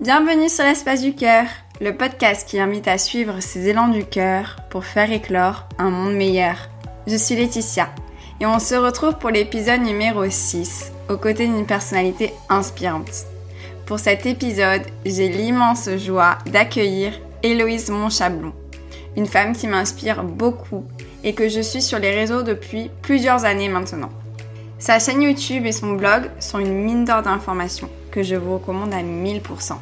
Bienvenue sur l'espace du cœur, le podcast qui invite à suivre ses élans du cœur pour faire éclore un monde meilleur. Je suis Laetitia et on se retrouve pour l'épisode numéro 6 aux côtés d'une personnalité inspirante. Pour cet épisode, j'ai l'immense joie d'accueillir Héloïse Monchablon, une femme qui m'inspire beaucoup et que je suis sur les réseaux depuis plusieurs années maintenant. Sa chaîne YouTube et son blog sont une mine d'or d'informations que je vous recommande à 1000%.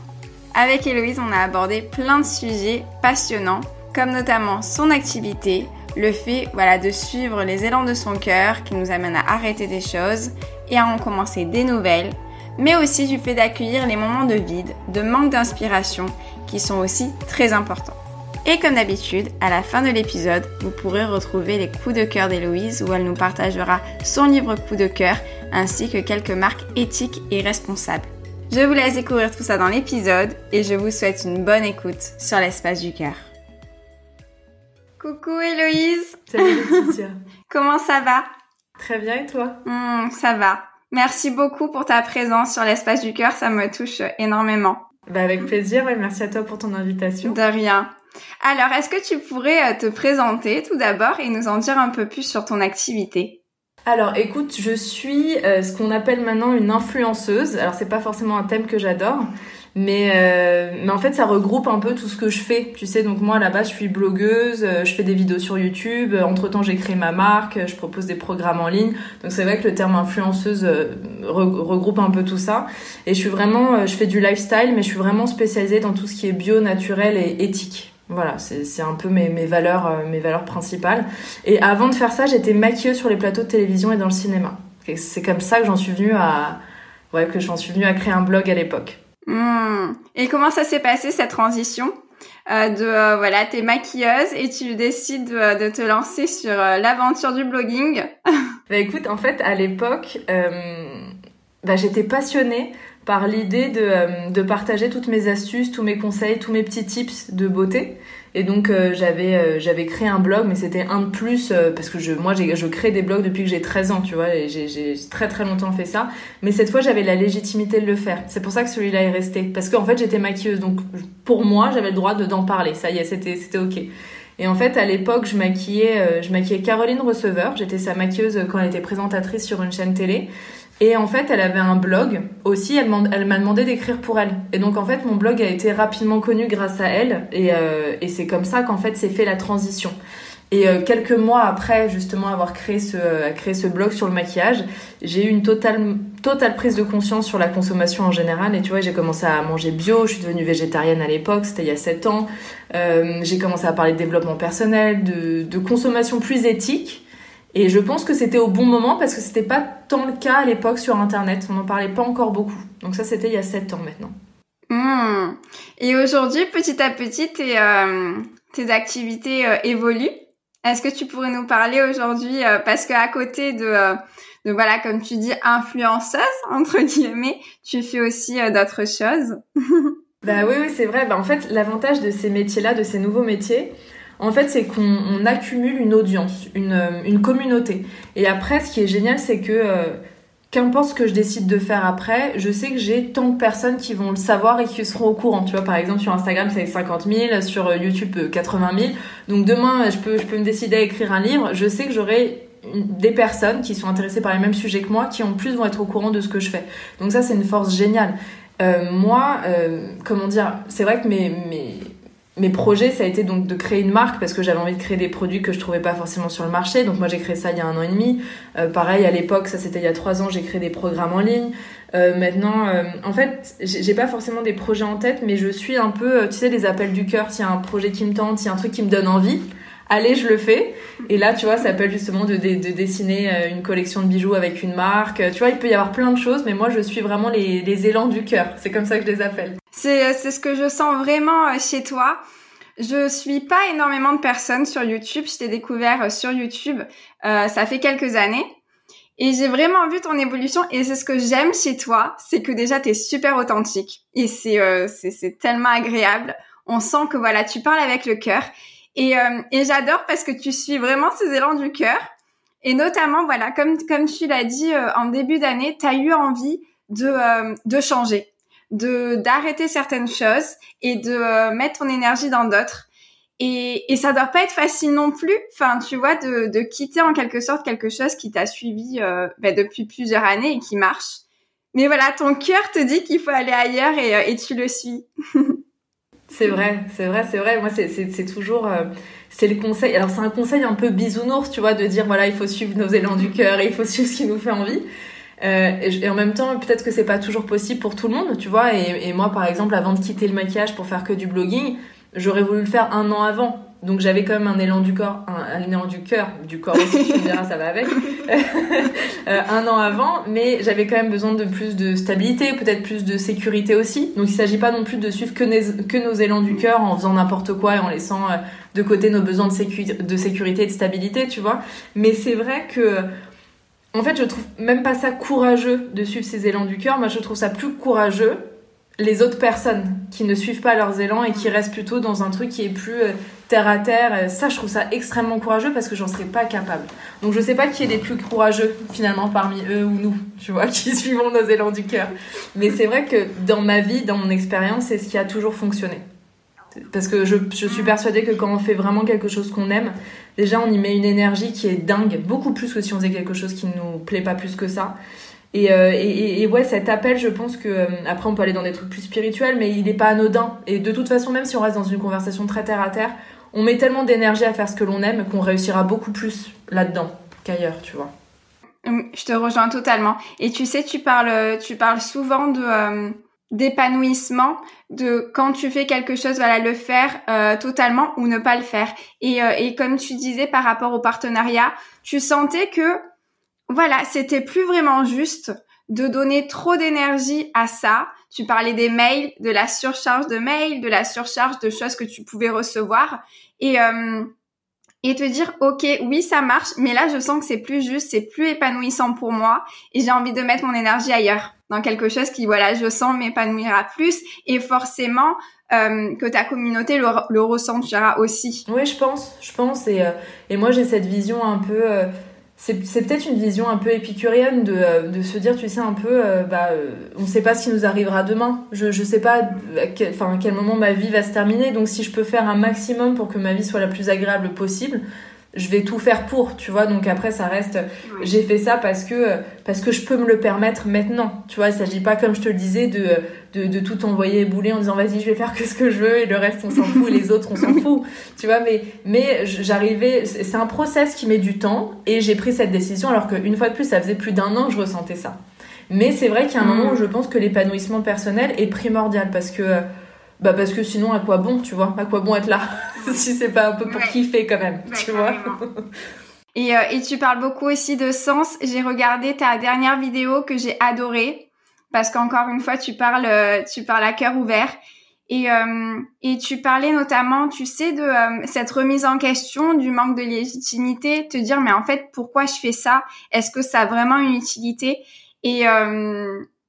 Avec Héloïse, on a abordé plein de sujets passionnants, comme notamment son activité, le fait voilà, de suivre les élans de son cœur qui nous amènent à arrêter des choses et à en commencer des nouvelles, mais aussi du fait d'accueillir les moments de vide, de manque d'inspiration qui sont aussi très importants. Et comme d'habitude, à la fin de l'épisode, vous pourrez retrouver les coups de cœur d'Héloïse où elle nous partagera son livre coup de cœur ainsi que quelques marques éthiques et responsables. Je vous laisse découvrir tout ça dans l'épisode et je vous souhaite une bonne écoute sur l'espace du cœur. Coucou Héloïse Salut Laetitia Comment ça va? Très bien et toi? Hmm, Ça va. Merci beaucoup pour ta présence sur l'espace du cœur, ça me touche énormément. Bah avec plaisir, et merci à toi pour ton invitation. De rien. Alors, est-ce que tu pourrais euh, te présenter tout d'abord et nous en dire un peu plus sur ton activité? Alors écoute, je suis euh, ce qu'on appelle maintenant une influenceuse. Alors c'est pas forcément un thème que j'adore, mais euh, mais en fait ça regroupe un peu tout ce que je fais. Tu sais, donc moi là-bas je suis blogueuse, euh, je fais des vidéos sur YouTube. Entre temps j'ai créé ma marque, je propose des programmes en ligne. Donc c'est vrai que le terme influenceuse re- regroupe un peu tout ça. Et je suis vraiment, je fais du lifestyle, mais je suis vraiment spécialisée dans tout ce qui est bio, naturel et éthique. Voilà, c'est un peu mes, mes valeurs euh, mes valeurs principales. Et avant de faire ça, j'étais maquilleuse sur les plateaux de télévision et dans le cinéma. C'est comme ça que j'en suis venue à ouais que j'en suis venue à créer un blog à l'époque. Hmm. Et comment ça s'est passé cette transition euh, de euh, voilà, t'es maquilleuse et tu décides de te lancer sur l'aventure du blogging? Bah écoute, en fait, à l'époque, bah, j'étais passionnée par l'idée de, euh, de partager toutes mes astuces, tous mes conseils, tous mes petits tips de beauté. Et donc euh, j'avais euh, j'avais créé un blog, mais c'était un de plus euh, parce que je moi je crée des blogs depuis que j'ai 13 ans, tu vois, et j'ai j'ai très très longtemps fait ça. Mais cette fois j'avais la légitimité de le faire. C'est pour ça que celui-là est resté parce qu'en fait j'étais maquilleuse, donc pour moi j'avais le droit de d'en parler. Ça y est, c'était c'était ok. Et en fait, à l'époque, je maquillais, euh, je maquillais Caroline Receveur. J'étais sa maquilleuse quand elle était présentatrice sur une chaîne télé. Et en fait, elle avait un blog aussi. Elle m'a demandé d'écrire pour elle. Et donc, en fait, mon blog a été rapidement connu grâce à elle. Et, euh, et c'est comme ça qu'en fait, s'est fait la transition. Et euh, quelques mois après, justement, avoir créé ce, euh, créé ce blog sur le maquillage, j'ai eu une totale, totale prise de conscience sur la consommation en général. Et tu vois, j'ai commencé à manger bio. Je suis devenue végétarienne à l'époque. C'était il y a 7 ans. Euh, j'ai commencé à parler de développement personnel, de, de consommation plus éthique. Et je pense que c'était au bon moment parce que c'était pas tant le cas à l'époque sur Internet. On n'en parlait pas encore beaucoup. Donc ça, c'était il y a 7 ans maintenant. Hmm. Et aujourd'hui, petit à petit, tes, euh, tes activités euh, évoluent. Est-ce que tu pourrais nous parler aujourd'hui, euh, parce que à côté de, de voilà, comme tu dis, influenceuse entre guillemets, tu fais aussi d'autres choses? Bah oui, oui, c'est vrai. Bah, en fait, l'avantage de ces métiers-là, de ces nouveaux métiers, en fait, c'est qu'on on accumule une audience, une, euh, une communauté. Et après, ce qui est génial, c'est que euh, qu'importe ce que je décide de faire après, je sais que j'ai tant de personnes qui vont le savoir et qui seront au courant. Tu vois, par exemple, sur Instagram, c'est 50 000, sur euh, YouTube, euh, 80 000. Donc demain, je peux, je peux me décider à écrire un livre. Je sais que j'aurai des personnes qui sont intéressées par les mêmes sujets que moi, qui en plus vont être au courant de ce que je fais. Donc ça, c'est une force géniale. Moi, comment dire, c'est vrai que mes, mes, mes projets, ça a été donc de créer une marque parce que j'avais envie de créer des produits que je trouvais pas forcément sur le marché. Donc moi, j'ai créé ça il y a un an et demi. Euh, pareil, à l'époque, ça c'était il y a trois ans, j'ai créé des programmes en ligne. Euh, maintenant, euh, en fait, j'ai pas forcément des projets en tête, mais je suis un peu, euh, tu sais, les appels du cœur. S'il y a un projet qui me tente, s'il y a un truc qui me donne envie, allez, je le fais. Et là, tu vois, ça s'appelle justement de, de, de dessiner euh, une collection de bijoux avec une marque. Tu vois, il peut y avoir plein de choses, mais moi, je suis vraiment les, les élans du cœur. C'est comme ça que je les appelle. C'est, c'est ce que je sens vraiment euh, chez toi. Je suis pas énormément de personnes sur YouTube. Je t'ai découvert euh, sur YouTube. Euh, ça fait quelques années. Et j'ai vraiment vu ton évolution. Et c'est ce que j'aime chez toi. C'est que déjà, t'es super authentique. Et c'est, euh, c'est tellement agréable. On sent que voilà, tu parles avec le cœur. Et, euh, et j'adore parce que tu suis vraiment ces élans du cœur. Et notamment, voilà, comme, comme tu l'as dit euh, en début d'année, tu as eu envie de, euh, de changer de d'arrêter certaines choses et de mettre ton énergie dans d'autres. Et, et ça doit pas être facile non plus, enfin tu vois, de, de quitter en quelque sorte quelque chose qui t'a suivi ben, depuis plusieurs années et qui marche. Mais voilà, ton cœur te dit qu'il faut aller ailleurs et, et tu le suis. C'est vrai, c'est vrai, c'est vrai. Moi, c'est toujours, euh, c'est le conseil. Alors, c'est un conseil un peu bisounours, tu vois, de dire voilà, il faut suivre nos élans du cœur il faut suivre ce qui nous fait envie. Euh, et, en même temps, peut-être que c'est pas toujours possible pour tout le monde, tu vois. Et, et, moi, par exemple, avant de quitter le maquillage pour faire que du blogging, j'aurais voulu le faire un an avant. Donc j'avais quand même un élan du corps, un, élan du cœur, du corps aussi, tu me diras, ça va avec, euh, un an avant, mais j'avais quand même besoin de plus de stabilité, peut-être plus de sécurité aussi. Donc il s'agit pas non plus de suivre que, que nos élans du cœur en faisant n'importe quoi et en laissant euh, de côté nos besoins de, de sécurité et de stabilité, tu vois. Mais c'est vrai que en fait, je trouve même pas ça courageux de suivre ces élans du cœur. Moi, je trouve ça plus courageux les autres personnes qui ne suivent pas leurs élans et qui restent plutôt dans un truc qui est plus euh, terre à terre. Euh, ça, je trouve ça extrêmement courageux parce que j'en serais pas capable. Donc, je sais pas qui est les plus courageux finalement parmi eux ou nous, tu vois, qui suivons nos élans du cœur. Mais c'est vrai que dans ma vie, dans mon expérience, c'est ce qui a toujours fonctionné. Parce que je, je suis persuadée que quand on fait vraiment quelque chose qu'on aime, déjà on y met une énergie qui est dingue, beaucoup plus que si on faisait quelque chose qui ne nous plaît pas plus que ça. Euh, et, et, ouais, cet appel, je pense que euh, après on peut aller dans des trucs plus spirituels, mais il n'est pas anodin. Et de toute façon, même si on reste dans une conversation très terre à terre, on met tellement d'énergie à faire ce que l'on aime qu'on réussira beaucoup plus là-dedans qu'ailleurs, tu vois. Hum, je te rejoins totalement. Et tu sais, tu parles, tu parles souvent de euh, d'épanouissement, de quand tu fais quelque chose, voilà, le faire totalement ou ne pas le faire. Et, et comme tu disais par rapport au partenariat, tu sentais que voilà, c'était plus vraiment juste de donner trop d'énergie à ça. Tu parlais des mails, de la surcharge de mails, de la surcharge de choses que tu pouvais recevoir et euh, et te dire ok oui ça marche mais là je sens que c'est plus juste c'est plus épanouissant pour moi et j'ai envie de mettre mon énergie ailleurs dans quelque chose qui voilà je sens m'épanouira plus et forcément euh, que ta communauté le, ressentira aussi oui je pense je pense et euh, et moi j'ai cette vision un peu c'est peut-être une vision un peu épicurienne de, euh, se dire, tu sais, un peu, euh, bah, euh, on ne sait pas ce qui nous arrivera demain. Je ne sais pas à quel moment ma vie va se terminer. Donc, si je peux faire un maximum pour que ma vie soit la plus agréable possible, je vais tout faire pour, tu vois. Donc après, ça reste, j'ai fait ça parce que parce que je peux me le permettre maintenant, tu vois. Il s'agit pas, comme je te le disais, de de, de tout envoyer bouler en disant vas-y, je vais faire que ce que je veux et le reste on s'en fout et les autres on s'en fout, tu vois. Mais mais j'arrivais, c'est un process qui met du temps et j'ai pris cette décision alors qu'une fois de plus, ça faisait plus d'un an que je ressentais ça. Mais c'est vrai qu'il y a un moment où je pense que l'épanouissement personnel est primordial parce que bah parce que sinon à quoi bon tu vois? À quoi bon être là? Si c'est pas un peu pour kiffer quand même tu vois? et, euh, et tu parles beaucoup aussi de sens. J'ai regardé ta dernière vidéo que j'ai adorée parce qu'encore une fois tu parles euh, tu parles à cœur ouvert. Et euh, et tu parlais notamment tu sais de cette remise en question du manque de légitimité te dire mais en fait pourquoi je fais ça? Est-ce que ça a vraiment une utilité? Et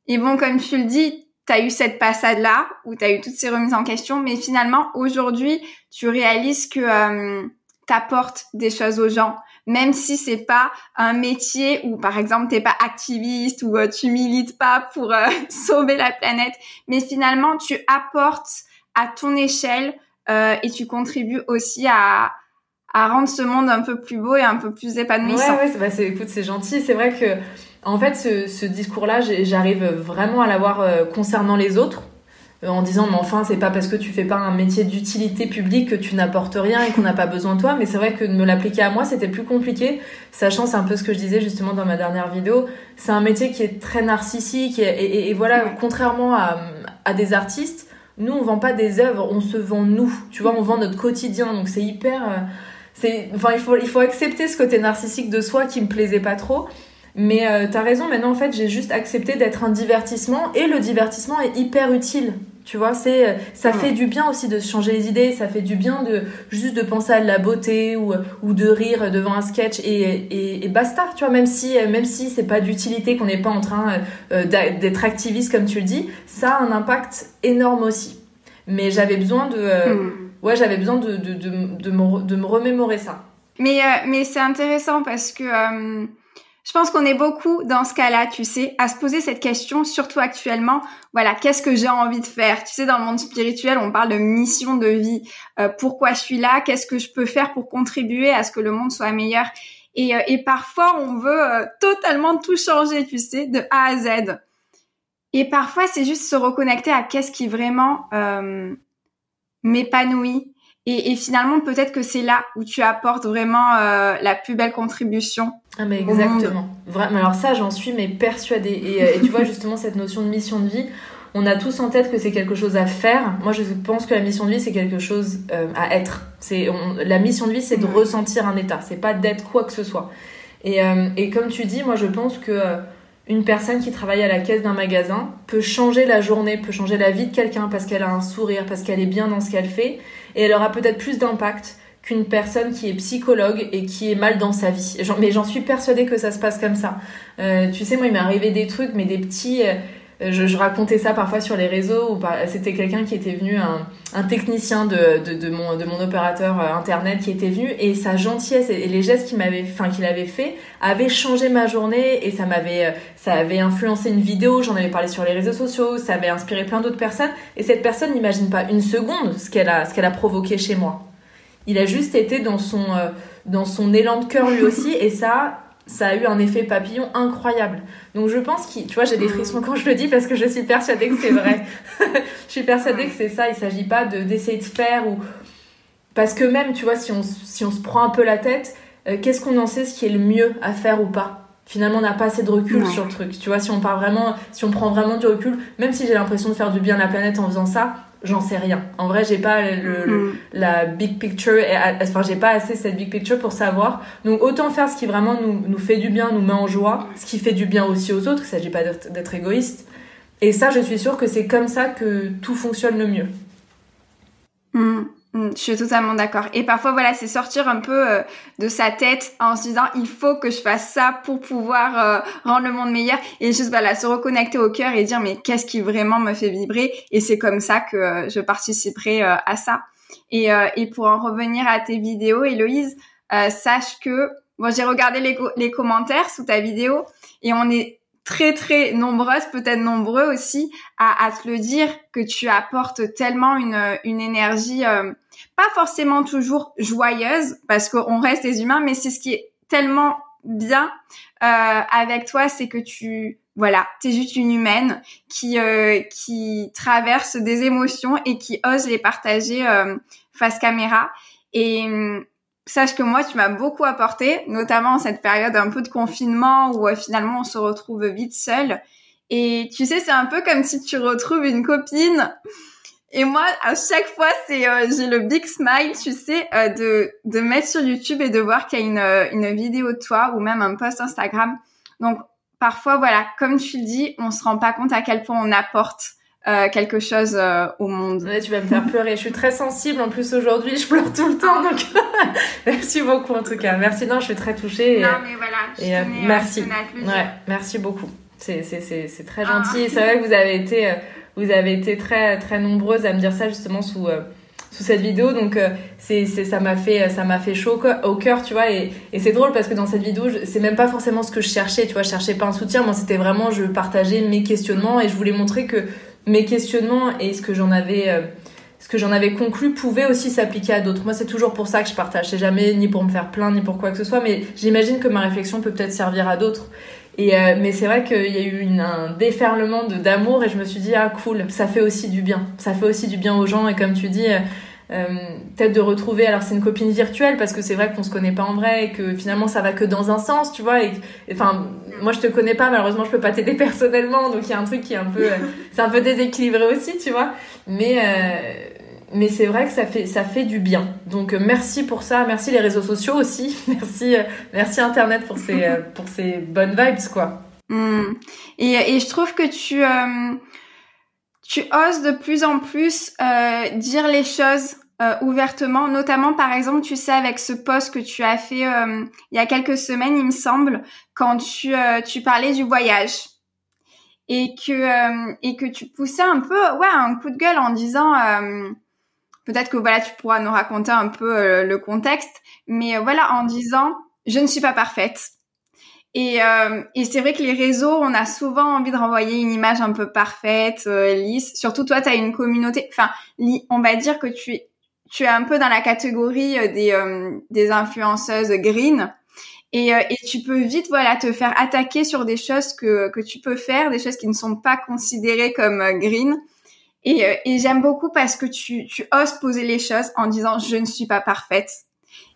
et bon comme tu le dis tu as eu cette passade-là où tu as eu toutes ces remises en question, mais finalement, aujourd'hui, tu réalises que euh, tu apportes des choses aux gens, même si c'est pas un métier où, par exemple, t'es pas activiste ou euh, tu milites pas pour euh, sauver la planète, mais finalement, tu apportes à ton échelle euh, et tu contribues aussi à, à rendre ce monde un peu plus beau et un peu plus épanouissant. Ouais, ouais, bah, écoute, c'est gentil. C'est vrai que en fait, ce, discours-là, j'arrive vraiment à l'avoir euh, concernant les autres, euh, en disant, mais enfin, c'est pas parce que tu fais pas un métier d'utilité publique que tu n'apportes rien et qu'on n'a pas besoin de toi. Mais c'est vrai que de me l'appliquer à moi, c'était plus compliqué, sachant, c'est un peu ce que je disais justement dans ma dernière vidéo, c'est un métier qui est très narcissique et, voilà, contrairement à, à des artistes, nous, on vend pas des œuvres, on se vend nous. Tu vois, on vend notre quotidien. Donc c'est hyper. Euh, c'est, enfin, il faut, il faut accepter ce côté narcissique de soi qui me plaisait pas trop. Mais euh, t'as raison, maintenant en fait j'ai juste accepté d'être un divertissement et le divertissement est hyper utile. Tu vois, c'est euh, ça fait du bien aussi de changer les idées, ça fait du bien de juste de penser à la beauté ou, ou de rire devant un sketch et, et, basta. Tu vois, même si même si c'est pas d'utilité, qu'on n'est pas en train euh, d'être activiste comme tu le dis, ça a un impact énorme aussi. Mais j'avais besoin de hmm. ouais j'avais besoin de de, de, de, me, de me remémorer ça. Mais mais c'est intéressant parce que Je pense qu'on est beaucoup dans ce cas-là, tu sais, à se poser cette question, surtout actuellement. Voilà, qu'est-ce que j'ai envie de faire? Tu sais, dans le monde spirituel, on parle de mission de vie. Euh, pourquoi je suis là? Qu'est-ce que je peux faire pour contribuer à ce que le monde soit meilleur? Et, euh, et, parfois, on veut euh, totalement tout changer, tu sais, de A à Z. Et parfois, c'est juste se reconnecter à qu'est-ce qui vraiment m'épanouit et, et finalement, peut-être que c'est là où tu apportes vraiment euh, la plus belle contribution. Ah mais exactement. Vraiment. Alors ça, j'en suis mais persuadée. Et, euh, et tu vois justement cette notion de mission de vie, on a tous en tête que c'est quelque chose à faire. Moi, je pense que la mission de vie, c'est quelque chose euh, à être. C'est la mission de vie, c'est de ressentir un état. C'est pas d'être quoi que ce soit. Et, euh, et, comme tu dis, moi, je pense que une personne qui travaille à la caisse d'un magasin peut changer la journée, peut changer la vie de quelqu'un parce qu'elle a un sourire, parce qu'elle est bien dans ce qu'elle fait, et elle aura peut-être plus d'impact qu'une personne qui est psychologue et qui est mal dans sa vie. Mais j'en suis persuadée que ça se passe comme ça. Euh, tu sais, moi, il m'est arrivé des trucs, mais des petits... Euh, je, racontais ça parfois sur les réseaux c'était quelqu'un qui était venu, un, technicien de, mon, opérateur euh, internet qui était venu et sa gentillesse et, les gestes qu'il avait fait avaient changé ma journée et ça m'avait, avait influencé une vidéo. J'en avais parlé sur les réseaux sociaux, ça avait inspiré plein d'autres personnes et cette personne n'imagine pas une seconde ce qu'elle a provoqué chez moi. Il a juste été dans son, dans son élan de cœur lui aussi et ça ça a eu un effet papillon incroyable. Donc je pense que, tu vois, j'ai des frissons quand je le dis parce que je suis persuadée que c'est vrai. je suis persuadée que c'est ça. Il s'agit pas de d'essayer de faire ou parce que même, tu vois, si on si on se prend un peu la tête, euh, qu'est-ce qu'on en sait ce qui est le mieux à faire ou pas? Finalement, on n'a pas assez de recul sur le truc. Tu vois, si on part vraiment, si on prend vraiment du recul, même si j'ai l'impression de faire du bien à la planète en faisant ça, j'en sais rien. En vrai, j'ai pas le, mm. la big picture, enfin, j'ai pas assez cette big picture pour savoir. Donc, autant faire ce qui vraiment nous, nous fait du bien, nous met en joie, ce qui fait du bien aussi aux autres. Il s'agit pas d'être égoïste. Et ça, je suis sûre que c'est comme ça que tout fonctionne le mieux. Mm. Mm, je suis totalement d'accord. Et parfois, voilà, c'est sortir un peu euh, de sa tête en se disant, il faut que je fasse ça pour pouvoir euh, rendre le monde meilleur. Et juste, voilà, se reconnecter au cœur et dire, mais qu'est-ce qui vraiment me fait vibrer Et c'est comme ça que euh, je participerai à ça. Et, pour en revenir à tes vidéos, Héloïse, sache que, bon, j'ai regardé les commentaires sous ta vidéo et on est très très nombreuses, peut-être nombreux aussi, à, à, te le dire que tu apportes tellement une, une énergie, euh, pas forcément toujours joyeuse, parce qu'on reste des humains, mais c'est ce qui est tellement bien euh, avec toi, c'est que tu, voilà, t'es juste une humaine qui euh, qui traverse des émotions et qui ose les partager euh, face caméra. Et sache que moi, tu m'as beaucoup apporté, notamment en cette période un peu de confinement où euh, finalement on se retrouve vite seul. Et tu sais, c'est un peu comme si tu retrouves une copine. Et moi, à chaque fois, c'est euh, j'ai le big smile, tu sais, euh, de de mettre sur YouTube et de voir qu'il y a une une vidéo de toi ou même un post Instagram. Donc parfois, voilà, comme tu le dis, on se rend pas compte à quel point on apporte euh, quelque chose euh, au monde. Ouais, tu vas me faire pleurer. Je suis très sensible en plus aujourd'hui. Je pleure tout le temps. Donc merci beaucoup en tout cas. Merci. Non, je suis très touchée. non, mais voilà. Je et, euh, merci. ouais, merci beaucoup. C'est c'est c'est c'est très ah. gentil. C'est vrai que vous avez été vous avez été très très nombreuses à me dire ça justement sous sous cette vidéo donc c'est c'est ça m'a fait ça m'a fait chaud au cœur tu vois et, et c'est drôle parce que dans cette vidéo c'est même pas forcément ce que je cherchais tu vois je cherchais pas un soutien moi c'était vraiment je partageais mes questionnements et je voulais montrer que mes questionnements et ce que j'en avais euh, ce que j'en avais conclu pouvait aussi s'appliquer à d'autres. Moi, c'est toujours pour ça que je partage. C'est jamais ni pour me faire plaindre ni pour quoi que ce soit, mais j'imagine que ma réflexion peut peut-être servir à d'autres. Et euh, mais c'est vrai qu'il y a eu un déferlement d'amour et je me suis dit ah cool, ça fait aussi du bien. Ça fait aussi du bien aux gens et comme tu dis. Euh, euh, peut-être de retrouver alors c'est une copine virtuelle parce que c'est vrai qu'on se connaît pas en vrai et que finalement ça va que dans un sens tu vois et enfin moi je te connais pas malheureusement je peux pas t'aider personnellement donc il y a un truc qui est un peu euh, c'est un peu déséquilibré aussi tu vois. Mais euh, mais c'est vrai que ça fait ça fait du bien. Donc merci pour ça merci les réseaux sociaux aussi merci merci internet pour ces pour ces bonnes vibes quoi. Mmh. et, et je trouve que tu tu oses de plus en plus euh, dire les choses euh, ouvertement, notamment par exemple, tu sais, avec ce post que tu as fait euh, il y a quelques semaines, il me semble, quand tu, euh, tu parlais du voyage. Et que et que tu poussais un peu, ouais, un coup de gueule en disant, peut-être que voilà, tu pourras nous raconter un peu le contexte, mais voilà, en disant, je ne suis pas parfaite Et, euh, et c'est vrai que les réseaux, on a souvent envie de renvoyer une image un peu parfaite, euh, lisse. Surtout toi, tu as une communauté. Enfin, on va dire que tu es, un peu dans la catégorie euh, des, des influenceuses green. Et, et tu peux vite voilà te faire attaquer sur des choses que, que tu peux faire, des choses qui ne sont pas considérées comme green. Et, et j'aime beaucoup parce que tu, tu oses poser les choses en disant je ne suis pas parfaite.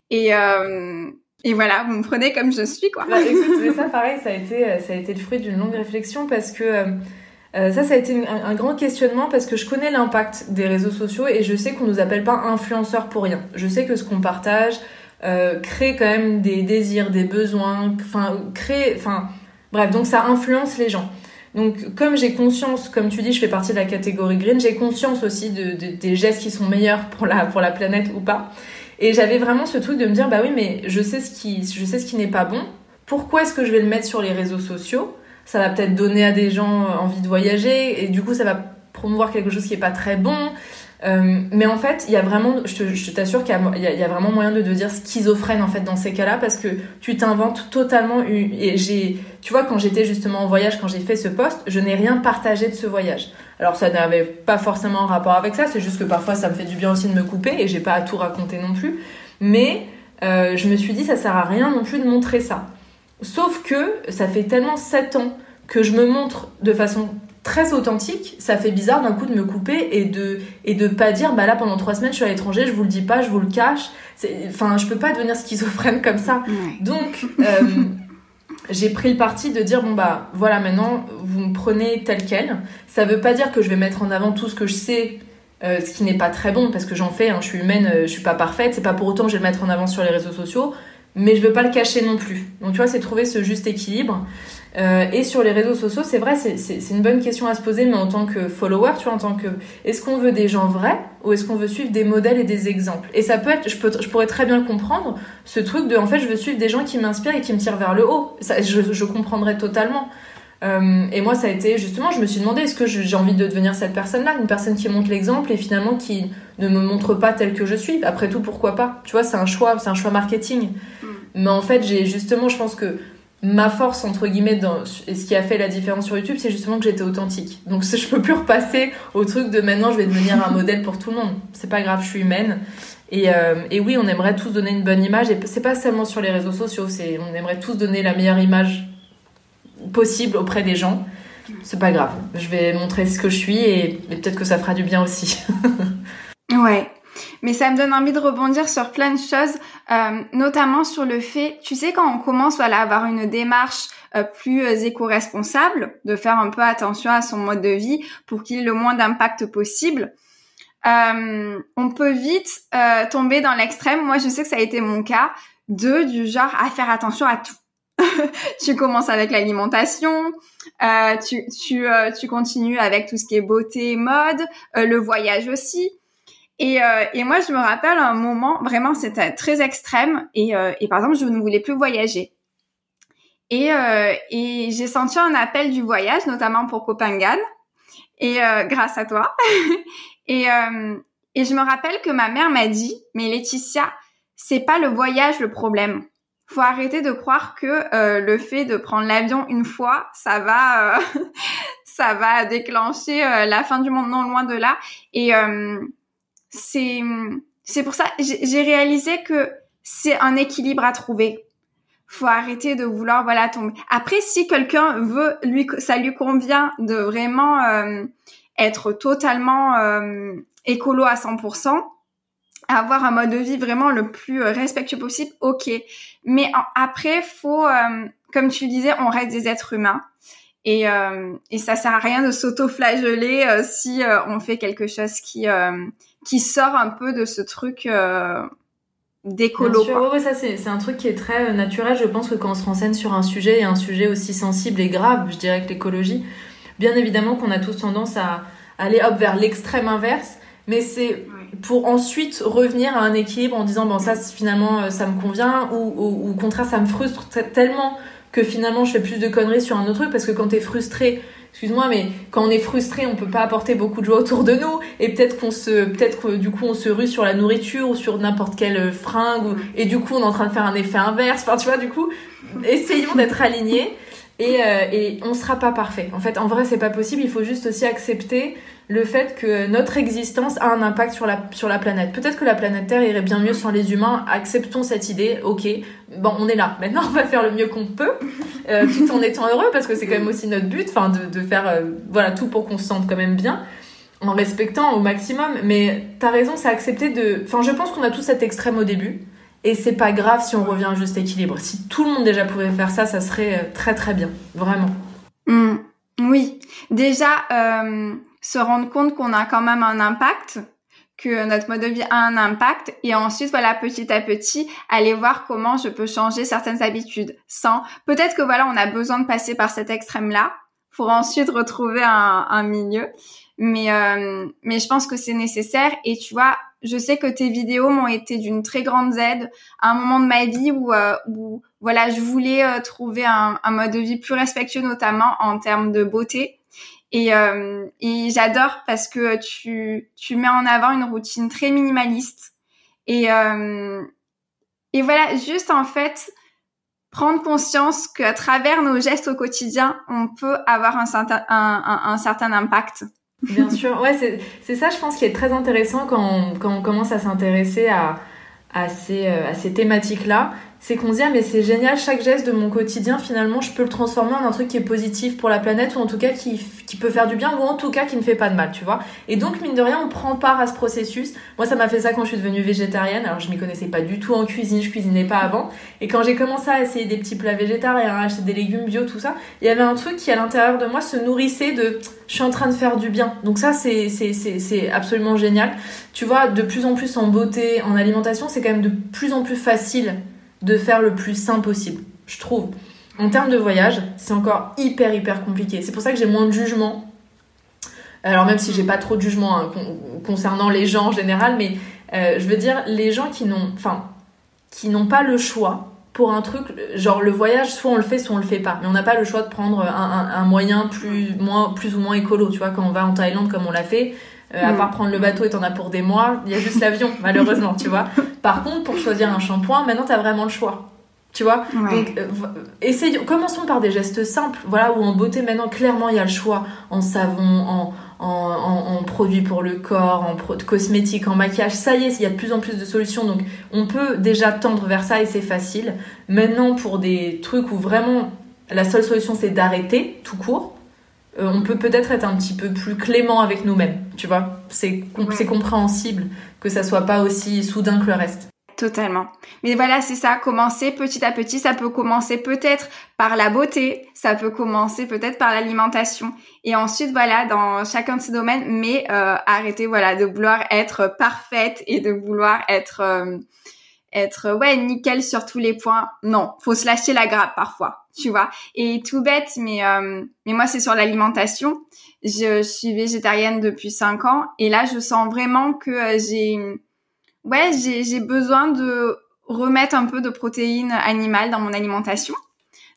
Et, euh, et voilà, vous me prenez comme je suis, quoi. Bah, écoute, ça, pareil, ça a été, euh, ça a été le fruit d'une longue réflexion parce que euh, euh, ça, ça a été un, grand questionnement parce que je connais l'impact des réseaux sociaux et je sais qu'on nous appelle pas influenceurs pour rien. Je sais que ce qu'on partage crée quand même des désirs, des besoins, enfin, crée, enfin, bref, donc ça influence les gens. Donc, comme j'ai conscience, comme tu dis, je fais partie de la catégorie green, j'ai conscience aussi de, des gestes qui sont meilleurs pour la, pour la planète ou pas. Et j'avais vraiment ce truc de me dire, bah oui, mais je sais ce qui, je sais ce qui n'est pas bon. Pourquoi est-ce que je vais le mettre sur les réseaux sociaux? Ça va peut-être donner à des gens envie de voyager et du coup, ça va promouvoir quelque chose qui est pas très bon. Euh, mais en fait, il y a vraiment, je t'assure qu'il y, a vraiment moyen de dire schizophrène en fait dans ces cas-là parce que tu t'inventes totalement. Et j'ai, tu vois, quand j'étais justement en voyage, quand j'ai fait ce poste, je n'ai rien partagé de ce voyage. Alors ça n'avait pas forcément un rapport avec ça, c'est juste que parfois ça me fait du bien aussi de me couper et j'ai pas à tout raconter non plus. Mais euh, je me suis dit ça sert à rien non plus de montrer ça. Sauf que ça fait tellement 7 ans que je me montre de façon très authentique, ça fait bizarre d'un coup de me couper et de et de pas dire bah là pendant trois semaines je suis à l'étranger, je vous le dis pas, je vous le cache. Enfin, je peux pas devenir schizophrène comme ça. Donc euh, j'ai pris le parti de dire bon bah voilà maintenant vous me prenez tel quel. Ça veut pas dire que je vais mettre en avant tout ce que je sais. Euh, ce qui n'est pas très bon parce que j'en fais, hein, je suis humaine, euh, je suis pas parfaite, c'est pas pour autant que je vais le mettre en avant sur les réseaux sociaux, mais je veux pas le cacher non plus. Donc tu vois, c'est trouver ce juste équilibre. Euh, et sur les réseaux sociaux, c'est vrai, c'est une bonne question à se poser, mais en tant que follower, tu vois, en tant que, est-ce qu'on veut des gens vrais ou est-ce qu'on veut suivre des modèles et des exemples? Et ça peut être, je, peux, je pourrais très bien comprendre ce truc de, en fait, je veux suivre des gens qui m'inspirent et qui me tirent vers le haut. Ça, je, je comprendrais totalement. Euh, et moi, ça a été justement, je me suis demandé, est-ce que j'ai envie de devenir cette personne-là, une personne qui montre l'exemple et finalement qui ne me montre pas telle que je suis? Après tout, pourquoi pas? Tu vois, c'est un choix, c'est un choix marketing. Mm. Mais en fait, j'ai justement, je pense que ma force entre guillemets dans, et ce qui a fait la différence sur YouTube c'est justement que j'étais authentique. Donc je peux plus repasser au truc de maintenant je vais devenir un modèle pour tout le monde. C'est pas grave je suis humaine. Et, euh, et oui on aimerait tous donner une bonne image. Et c'est pas seulement sur les réseaux sociaux c'est on aimerait tous donner la meilleure image possible auprès des gens. C'est pas grave. Je vais montrer ce que je suis et, et peut-être que ça fera du bien aussi. Ouais mais ça me donne envie de rebondir sur plein de choses, euh, notamment sur le fait, tu sais, quand on commence voilà, à avoir une démarche euh, plus euh, éco-responsable, de faire un peu attention à son mode de vie pour qu'il ait le moins d'impact possible, on peut vite tomber dans l'extrême. Moi, je sais que ça a été mon cas, de du genre à faire attention à tout. tu commences avec l'alimentation, euh, tu, tu, tu continues avec tout ce qui est beauté, mode, le voyage aussi. Et, euh, et moi, je me rappelle un moment, vraiment, c'était très extrême. Et, euh, et par exemple, je ne voulais plus voyager. Et, euh, et j'ai senti un appel du voyage, notamment pour Copenhague, et euh, grâce à toi. et, euh, et je me rappelle que ma mère m'a dit, mais Laetitia, c'est pas le voyage le problème. Faut arrêter de croire que euh, le fait de prendre l'avion une fois, ça va, ça va déclencher la fin du monde, non loin de là. Et c'est c'est pour ça j'ai réalisé que c'est un équilibre à trouver. Faut arrêter de vouloir voilà tomber. Après si quelqu'un veut lui ça lui convient de vraiment euh, être totalement euh, écolo à 100%, avoir un mode de vie vraiment le plus euh, respectueux possible, OK. Mais après faut comme tu disais, on reste des êtres humains. Et, euh, et ça sert à rien de s'auto-flageller euh, si euh, on fait quelque chose qui euh, qui sort un peu de ce truc d'écolo. Oui, ça c'est un truc qui est très naturel. Je pense que quand on se renseigne sur un sujet et un sujet aussi sensible et grave, je dirais que l'écologie, bien évidemment qu'on a tous tendance à aller hop vers l'extrême inverse, mais c'est pour ensuite revenir à un équilibre en disant bon ça finalement ça me convient ou, ou, ou au contraire ça me frustre tellement que finalement je fais plus de conneries sur un autre truc parce que quand t'es frustré excuse-moi, mais quand on est frustré, on peut pas apporter beaucoup de joie autour de nous, et peut-être qu'on se, peut-être que du coup on se rue sur la nourriture ou sur n'importe quelle fringue, et du coup on est en train de faire un effet inverse. Enfin, tu vois, du coup, essayons d'être alignés. Et, euh, et on sera pas parfait. En fait, en vrai, c'est pas possible. Il faut juste aussi accepter le fait que notre existence a un impact sur la, sur la planète. Peut-être que la planète Terre irait bien mieux sans les humains. Acceptons cette idée. Ok, bon, on est là. Maintenant, on va faire le mieux qu'on peut, euh, tout en étant heureux, parce que c'est quand même aussi notre but, enfin, de, de faire euh, voilà tout pour qu'on se sente quand même bien, en respectant au maximum. Mais t'as raison, c'est accepter de. Enfin, je pense qu'on a tous cet extrême au début. Et c'est pas grave si on revient à juste équilibre. Si tout le monde déjà pouvait faire ça, ça serait euh, très très bien. Vraiment. Mmh. Oui. Déjà, euh, se rendre compte qu'on a quand même un impact, que notre mode de vie a un impact, et ensuite, voilà, petit à petit, aller voir comment je peux changer certaines habitudes. Sans, peut-être que voilà, on a besoin de passer par cet extrême-là pour ensuite retrouver un, un milieu. Mais, euh, mais je pense que c'est nécessaire. Et tu vois, je sais que tes vidéos m'ont été d'une très grande aide à un moment de ma vie où, euh, où voilà, je voulais euh, trouver un, un, mode de vie plus respectueux, notamment en termes de beauté. Et, euh, et j'adore parce que tu, tu mets en avant une routine très minimaliste. Et, euh, et voilà, juste en fait, prendre conscience qu'à travers nos gestes au quotidien, on peut avoir un certain, un, un, certain impact. Bien sûr, ouais, c'est ça, je pense, qui est très intéressant quand on, quand on commence à s'intéresser à, à ces, euh, à ces thématiques-là c'est qu'on se dit ah, mais c'est génial chaque geste de mon quotidien finalement je peux le transformer en un truc qui est positif pour la planète ou en tout cas qui, qui peut faire du bien ou en tout cas qui ne fait pas de mal tu vois. Et donc mine de rien on prend part à ce processus. Moi ça m'a fait ça quand je suis devenue végétarienne. Alors je m'y connaissais pas du tout en cuisine je cuisinais pas avant. Et quand j'ai commencé à essayer des petits plats végétariens à acheter des légumes bio tout ça il y avait un truc qui à l'intérieur de moi se nourrissait de je suis en train de faire du bien. Donc ça c'est c'est c'est absolument génial. Tu vois de plus en plus en beauté en alimentation c'est quand même de plus en plus facile de faire le plus sain possible, je trouve. En termes de voyage, c'est encore hyper hyper compliqué. C'est pour ça que j'ai moins de jugement. Alors même si j'ai pas trop de jugement hein, concernant les gens en général, mais euh, je veux dire les gens qui n'ont, enfin, qui n'ont pas le choix pour un truc, genre le voyage, soit on le fait, soit on le fait pas. Mais on n'a pas le choix de prendre un, moyen plus, moins, plus ou moins écolo. Tu vois, quand on va en Thaïlande comme on l'a fait, euh, à mm. part prendre le bateau et t'en as pour des mois, il y a juste l'avion, malheureusement, tu vois. Par contre, pour choisir un shampoing, maintenant t'as vraiment le choix. Tu vois Donc, euh, commençons par des gestes simples. Voilà, où en beauté, maintenant, clairement, il y a le choix en savon, en, en, en, produits pour le corps, en cosmétiques, en maquillage. Ça y est, il y a de plus en plus de solutions. Donc, on peut déjà tendre vers ça et c'est facile. Maintenant, pour des trucs où vraiment la seule solution, c'est d'arrêter tout court, euh, on peut peut-être être un petit peu plus clément avec nous-mêmes, tu vois. C'est compréhensible que ça soit pas aussi soudain que le reste. Totalement. Mais voilà, c'est ça, commencer petit à petit, ça peut commencer peut-être par la beauté, ça peut commencer peut-être par l'alimentation. Et ensuite, voilà, dans chacun de ces domaines, mais euh, arrêter, voilà, de vouloir être parfaite et de vouloir être... Euh, être ouais nickel sur tous les points. Non, faut se lâcher la grappe parfois, tu vois. Et tout bête, mais euh, mais moi c'est sur l'alimentation. Je, suis végétarienne depuis 5 ans et là je sens vraiment que euh, j'ai ouais j'ai j'ai besoin de remettre un peu de protéines animales dans mon alimentation,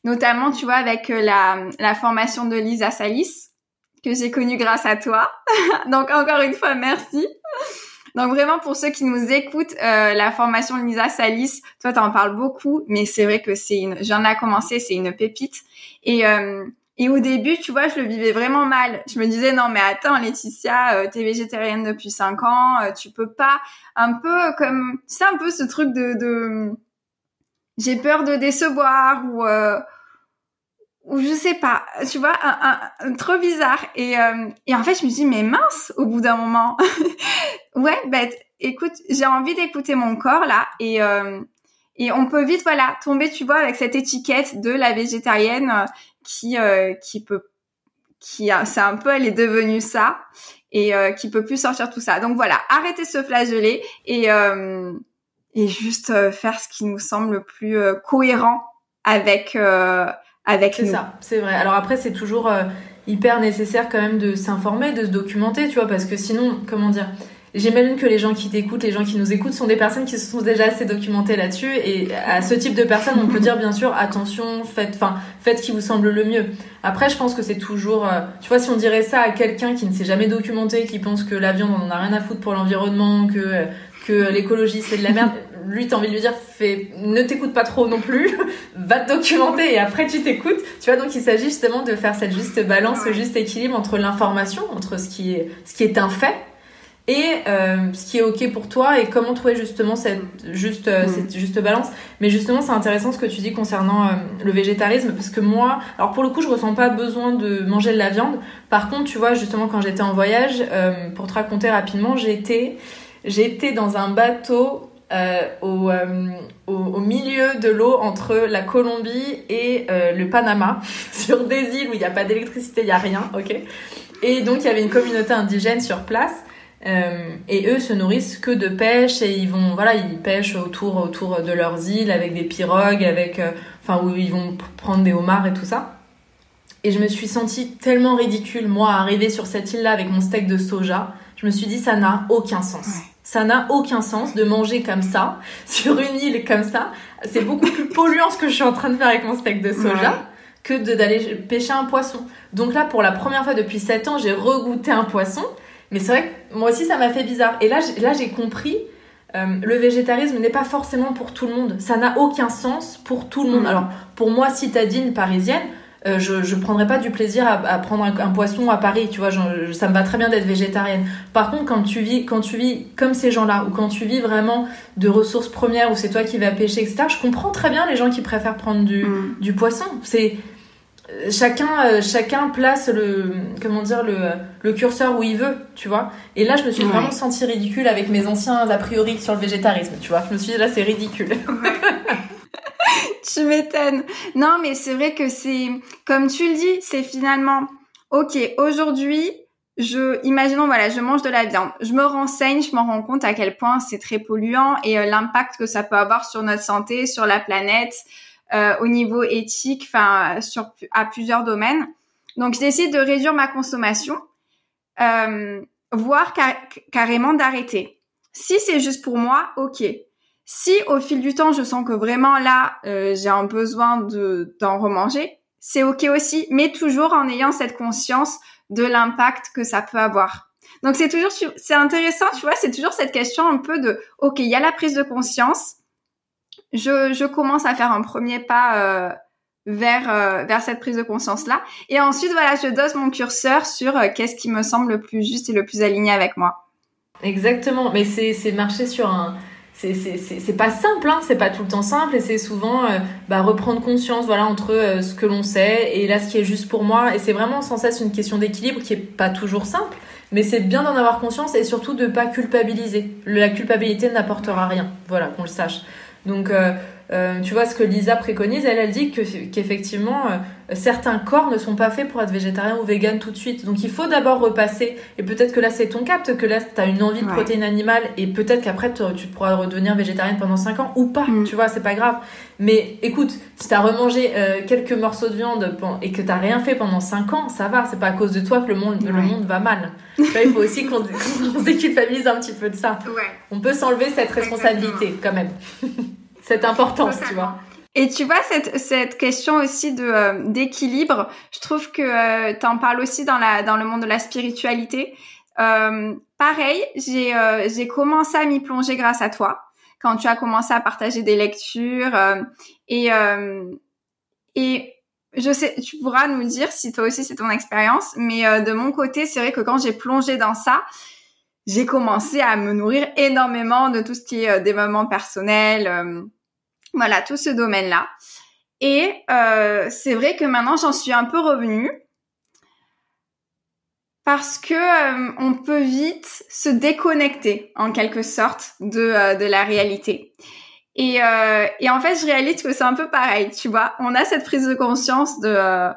notamment tu vois avec euh, la la formation de Lisa Salis que j'ai connue grâce à toi. Donc encore une fois merci. Donc vraiment pour ceux qui nous écoutent, euh, la formation Lisa Salis, toi t'en parles beaucoup, mais c'est vrai que c'est une, j'en ai commencé, c'est une pépite. Et euh, et au début, tu vois, je le vivais vraiment mal. Je me disais non mais attends Laetitia, euh, t'es végétarienne depuis cinq ans, euh, tu peux pas. Un peu comme, c'est un peu ce truc de, de... j'ai peur de décevoir ou ou je sais pas, tu vois, un, un, trop bizarre. Et, euh, et en fait, je me dis, mais mince, au bout d'un moment. ouais, ben, écoute, j'ai envie d'écouter mon corps là. Et, euh, et on peut vite, voilà, tomber, tu vois, avec cette étiquette de la végétarienne euh, qui, qui peut, qui c'est un peu, elle est devenue ça. Et qui peut plus sortir tout ça. Donc voilà, arrêtez ce flageolet et, et juste faire ce qui nous semble le plus cohérent avec avec C'est ça, c'est vrai. Alors après, c'est toujours euh, hyper nécessaire quand même de s'informer, de se documenter, tu vois, parce que sinon, comment dire, j'imagine que les gens qui t'écoutent, les gens qui nous écoutent sont des personnes qui se sont déjà assez documentées là-dessus. Et à ce type de personnes, on peut dire bien sûr, attention, faites, enfin, faites ce qui vous semble le mieux. Après, je pense que c'est toujours, euh, tu vois, si on dirait ça à quelqu'un qui ne s'est jamais documenté, qui pense que la viande on en a rien à foutre pour l'environnement, que euh, que l'écologie c'est de la merde, lui t'as envie de lui dire, fais, ne t'écoute pas trop non plus, va te documenter et après tu t'écoutes. Tu vois, donc il s'agit justement de faire cette juste balance, ce juste équilibre entre l'information, entre ce qui est ce qui est un fait et euh, ce qui est ok pour toi et comment trouver justement cette juste euh, cette juste balance. Mais justement c'est intéressant ce que tu dis concernant euh, le végétarisme parce que moi alors pour le coup je ressens pas besoin de manger de la viande. Par contre tu vois justement quand j'étais en voyage pour te raconter rapidement j'étais j'étais dans un bateau au, au, au, milieu de l'eau entre la Colombie et le Panama sur des îles où il n'y a pas d'électricité il y a rien ok? Et donc il y avait une communauté indigène sur place euh, et eux se nourrissent que de pêche et ils vont voilà ils pêchent autour autour de leurs îles avec des pirogues avec euh, enfin où ils vont prendre des homards et tout ça. Et je me suis sentie tellement ridicule moi arriver sur cette île là avec mon steak de soja. Je me suis dit ça n'a aucun sens. Ça n'a aucun sens de manger comme ça sur une île comme ça. C'est beaucoup plus polluant ce que je suis en train de faire avec mon steak de soja. que d'aller pêcher un poisson. Donc là, pour la première fois depuis 7 ans, j'ai regoûté un poisson mais c'est vrai que moi aussi, ça m'a fait bizarre. Et là, là j'ai compris, euh, le végétarisme n'est pas forcément pour tout le monde. Ça n'a aucun sens pour tout le monde. Mm. Alors, pour moi, citadine parisienne, euh, je ne prendrais pas du plaisir à, prendre un, poisson à Paris, tu vois, ça me va très bien d'être végétarienne. Par contre, quand tu vis, quand tu vis comme ces gens-là, ou quand tu vis vraiment de ressources premières, où c'est toi qui vas pêcher, etc., je comprends très bien les gens qui préfèrent prendre du, mm. du poisson. C'est chacun euh, chacun place le comment dire le, le curseur où il veut tu vois et là je me suis vraiment sentie ridicule avec mes anciens a priori sur le végétarisme tu vois je me suis dit là c'est ridicule tu m'étonnes non mais c'est vrai que c'est comme tu le dis c'est finalement ok aujourd'hui je imaginons voilà je mange de la viande je me renseigne je me rends compte à quel point c'est très polluant et euh, l'impact que ça peut avoir sur notre santé sur la planète euh, au niveau éthique, enfin sur à plusieurs domaines. Donc, je décide de réduire ma consommation, euh, voire carrément d'arrêter. Si c'est juste pour moi, ok. Si au fil du temps, je sens que vraiment là, euh, j'ai un besoin de d'en remanger, c'est ok aussi, mais toujours en ayant cette conscience de l'impact que ça peut avoir. Donc c'est toujours c'est intéressant, tu vois, c'est toujours cette question un peu de ok, il y a la prise de conscience, je, je commence à faire un premier pas euh, vers euh, vers cette prise de conscience là et ensuite voilà je dose mon curseur sur euh, qu'est-ce qui me semble le plus juste et le plus aligné avec moi exactement mais c'est c'est marcher sur un c'est pas simple hein. C'est pas tout le temps simple et c'est souvent bah, reprendre conscience voilà entre ce que l'on sait et là ce qui est juste pour moi. Et c'est vraiment sans cesse une question d'équilibre qui est pas toujours simple mais c'est bien d'en avoir conscience et surtout de pas culpabiliser. La culpabilité n'apportera rien voilà qu'on le sache. Donc, euh, euh, tu vois, ce que Lisa préconise, elle, elle dit qu'effectivement, euh, certains corps ne sont pas faits pour être végétarien ou vegan tout de suite. Donc, il faut d'abord repasser. Et peut-être que là, c'est ton cap, peut-être que là, tu as une envie de protéines animales et peut-être qu'après, tu pourras redevenir végétarienne pendant 5 ans ou pas. Mm. Tu vois, c'est pas grave. Mais écoute, si tu as remangé quelques morceaux de viande et que tu rien fait pendant 5 ans, ça va. C'est pas à cause de toi que le monde, le monde va mal. il faut aussi qu'on se déculpabilise un petit peu de ça. On peut s'enlever cette responsabilité quand même. cette importance, tu vois. Et tu vois cette cette question aussi de euh, d'équilibre, je trouve que euh, tu en parles aussi dans la dans le monde de la spiritualité. Euh, pareil, j'ai j'ai commencé à m'y plonger grâce à toi quand tu as commencé à partager des lectures et et je sais, tu pourras nous dire si toi aussi c'est ton expérience, mais de mon côté, c'est vrai que quand j'ai plongé dans ça, j'ai commencé à me nourrir énormément de tout ce qui est développement personnel, voilà, tout ce domaine-là. Et euh, c'est vrai que maintenant, j'en suis un peu revenue parce que euh, on peut vite se déconnecter en quelque sorte de, euh, de la réalité. Et, et en fait, je réalise que c'est un peu pareil, tu vois. On a cette prise de conscience de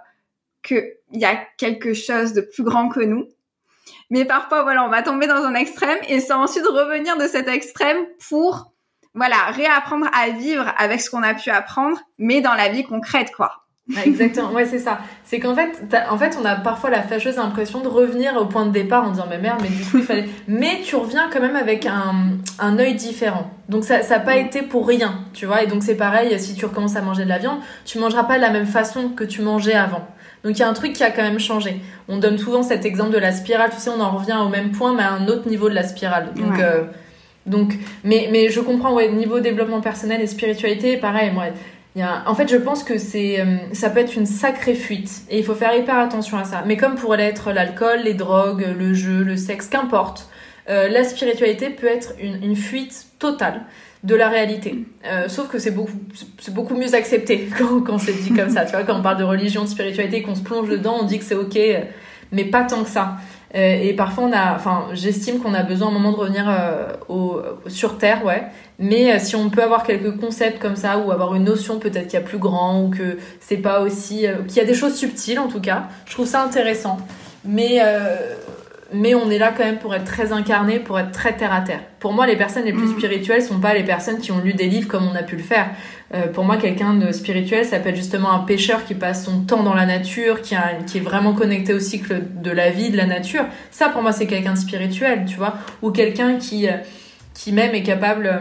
que il y a quelque chose de plus grand que nous. Mais parfois, voilà, on va tomber dans un extrême et c'est ensuite revenir de cet extrême pour voilà, réapprendre à vivre avec ce qu'on a pu apprendre, mais dans la vie concrète, quoi. exactement, ouais, c'est ça. C'est qu'en fait, en fait, on a parfois la fâcheuse impression de revenir au point de départ en disant, mais merde, mais du coup, il fallait. Mais tu reviens quand même avec un, un œil différent. Donc, ça n'a pas été pour rien, tu vois. Et donc, c'est pareil, si tu recommences à manger de la viande, tu mangeras pas de la même façon que tu mangeais avant. Donc, il y a un truc qui a quand même changé. On donne souvent cet exemple de la spirale, tu sais, on en revient au même point, mais à un autre niveau de la spirale. Donc, euh, donc mais, mais je comprends, ouais, niveau développement personnel et spiritualité, pareil, moi en fait, je pense que c'est, euh, ça peut être une sacrée fuite et il faut faire hyper attention à ça. Mais comme pourrait l'être l'alcool, les drogues, le jeu, le sexe, qu'importe, euh, la spiritualité peut être une, fuite totale de la réalité. Euh, sauf que c'est beaucoup, beaucoup mieux accepté quand, quand c'est dit comme ça. Tu vois, quand on parle de religion, de spiritualité, qu'on se plonge dedans, on dit que c'est ok, mais pas tant que ça. Euh, et parfois, on a, enfin, j'estime qu'on a besoin un moment de revenir euh, au, sur Terre, ouais. Mais euh, si on peut avoir quelques concepts comme ça, ou avoir une notion peut-être qu'il y a plus grand, ou que c'est pas aussi, qu'il y a des choses subtiles en tout cas, je trouve ça intéressant. Mais mais on est là quand même pour être très incarné, pour être très terre à terre. Pour moi, les personnes les plus mm. spirituelles sont pas les personnes qui ont lu des livres comme on a pu le faire. Euh, pour moi, quelqu'un de spirituel, ça peut être justement un pêcheur qui passe son temps dans la nature, qui, a, qui est vraiment connecté au cycle de la vie, de la nature. Ça, pour moi, c'est quelqu'un de spirituel, tu vois. Ou quelqu'un qui, euh, qui même est capable euh,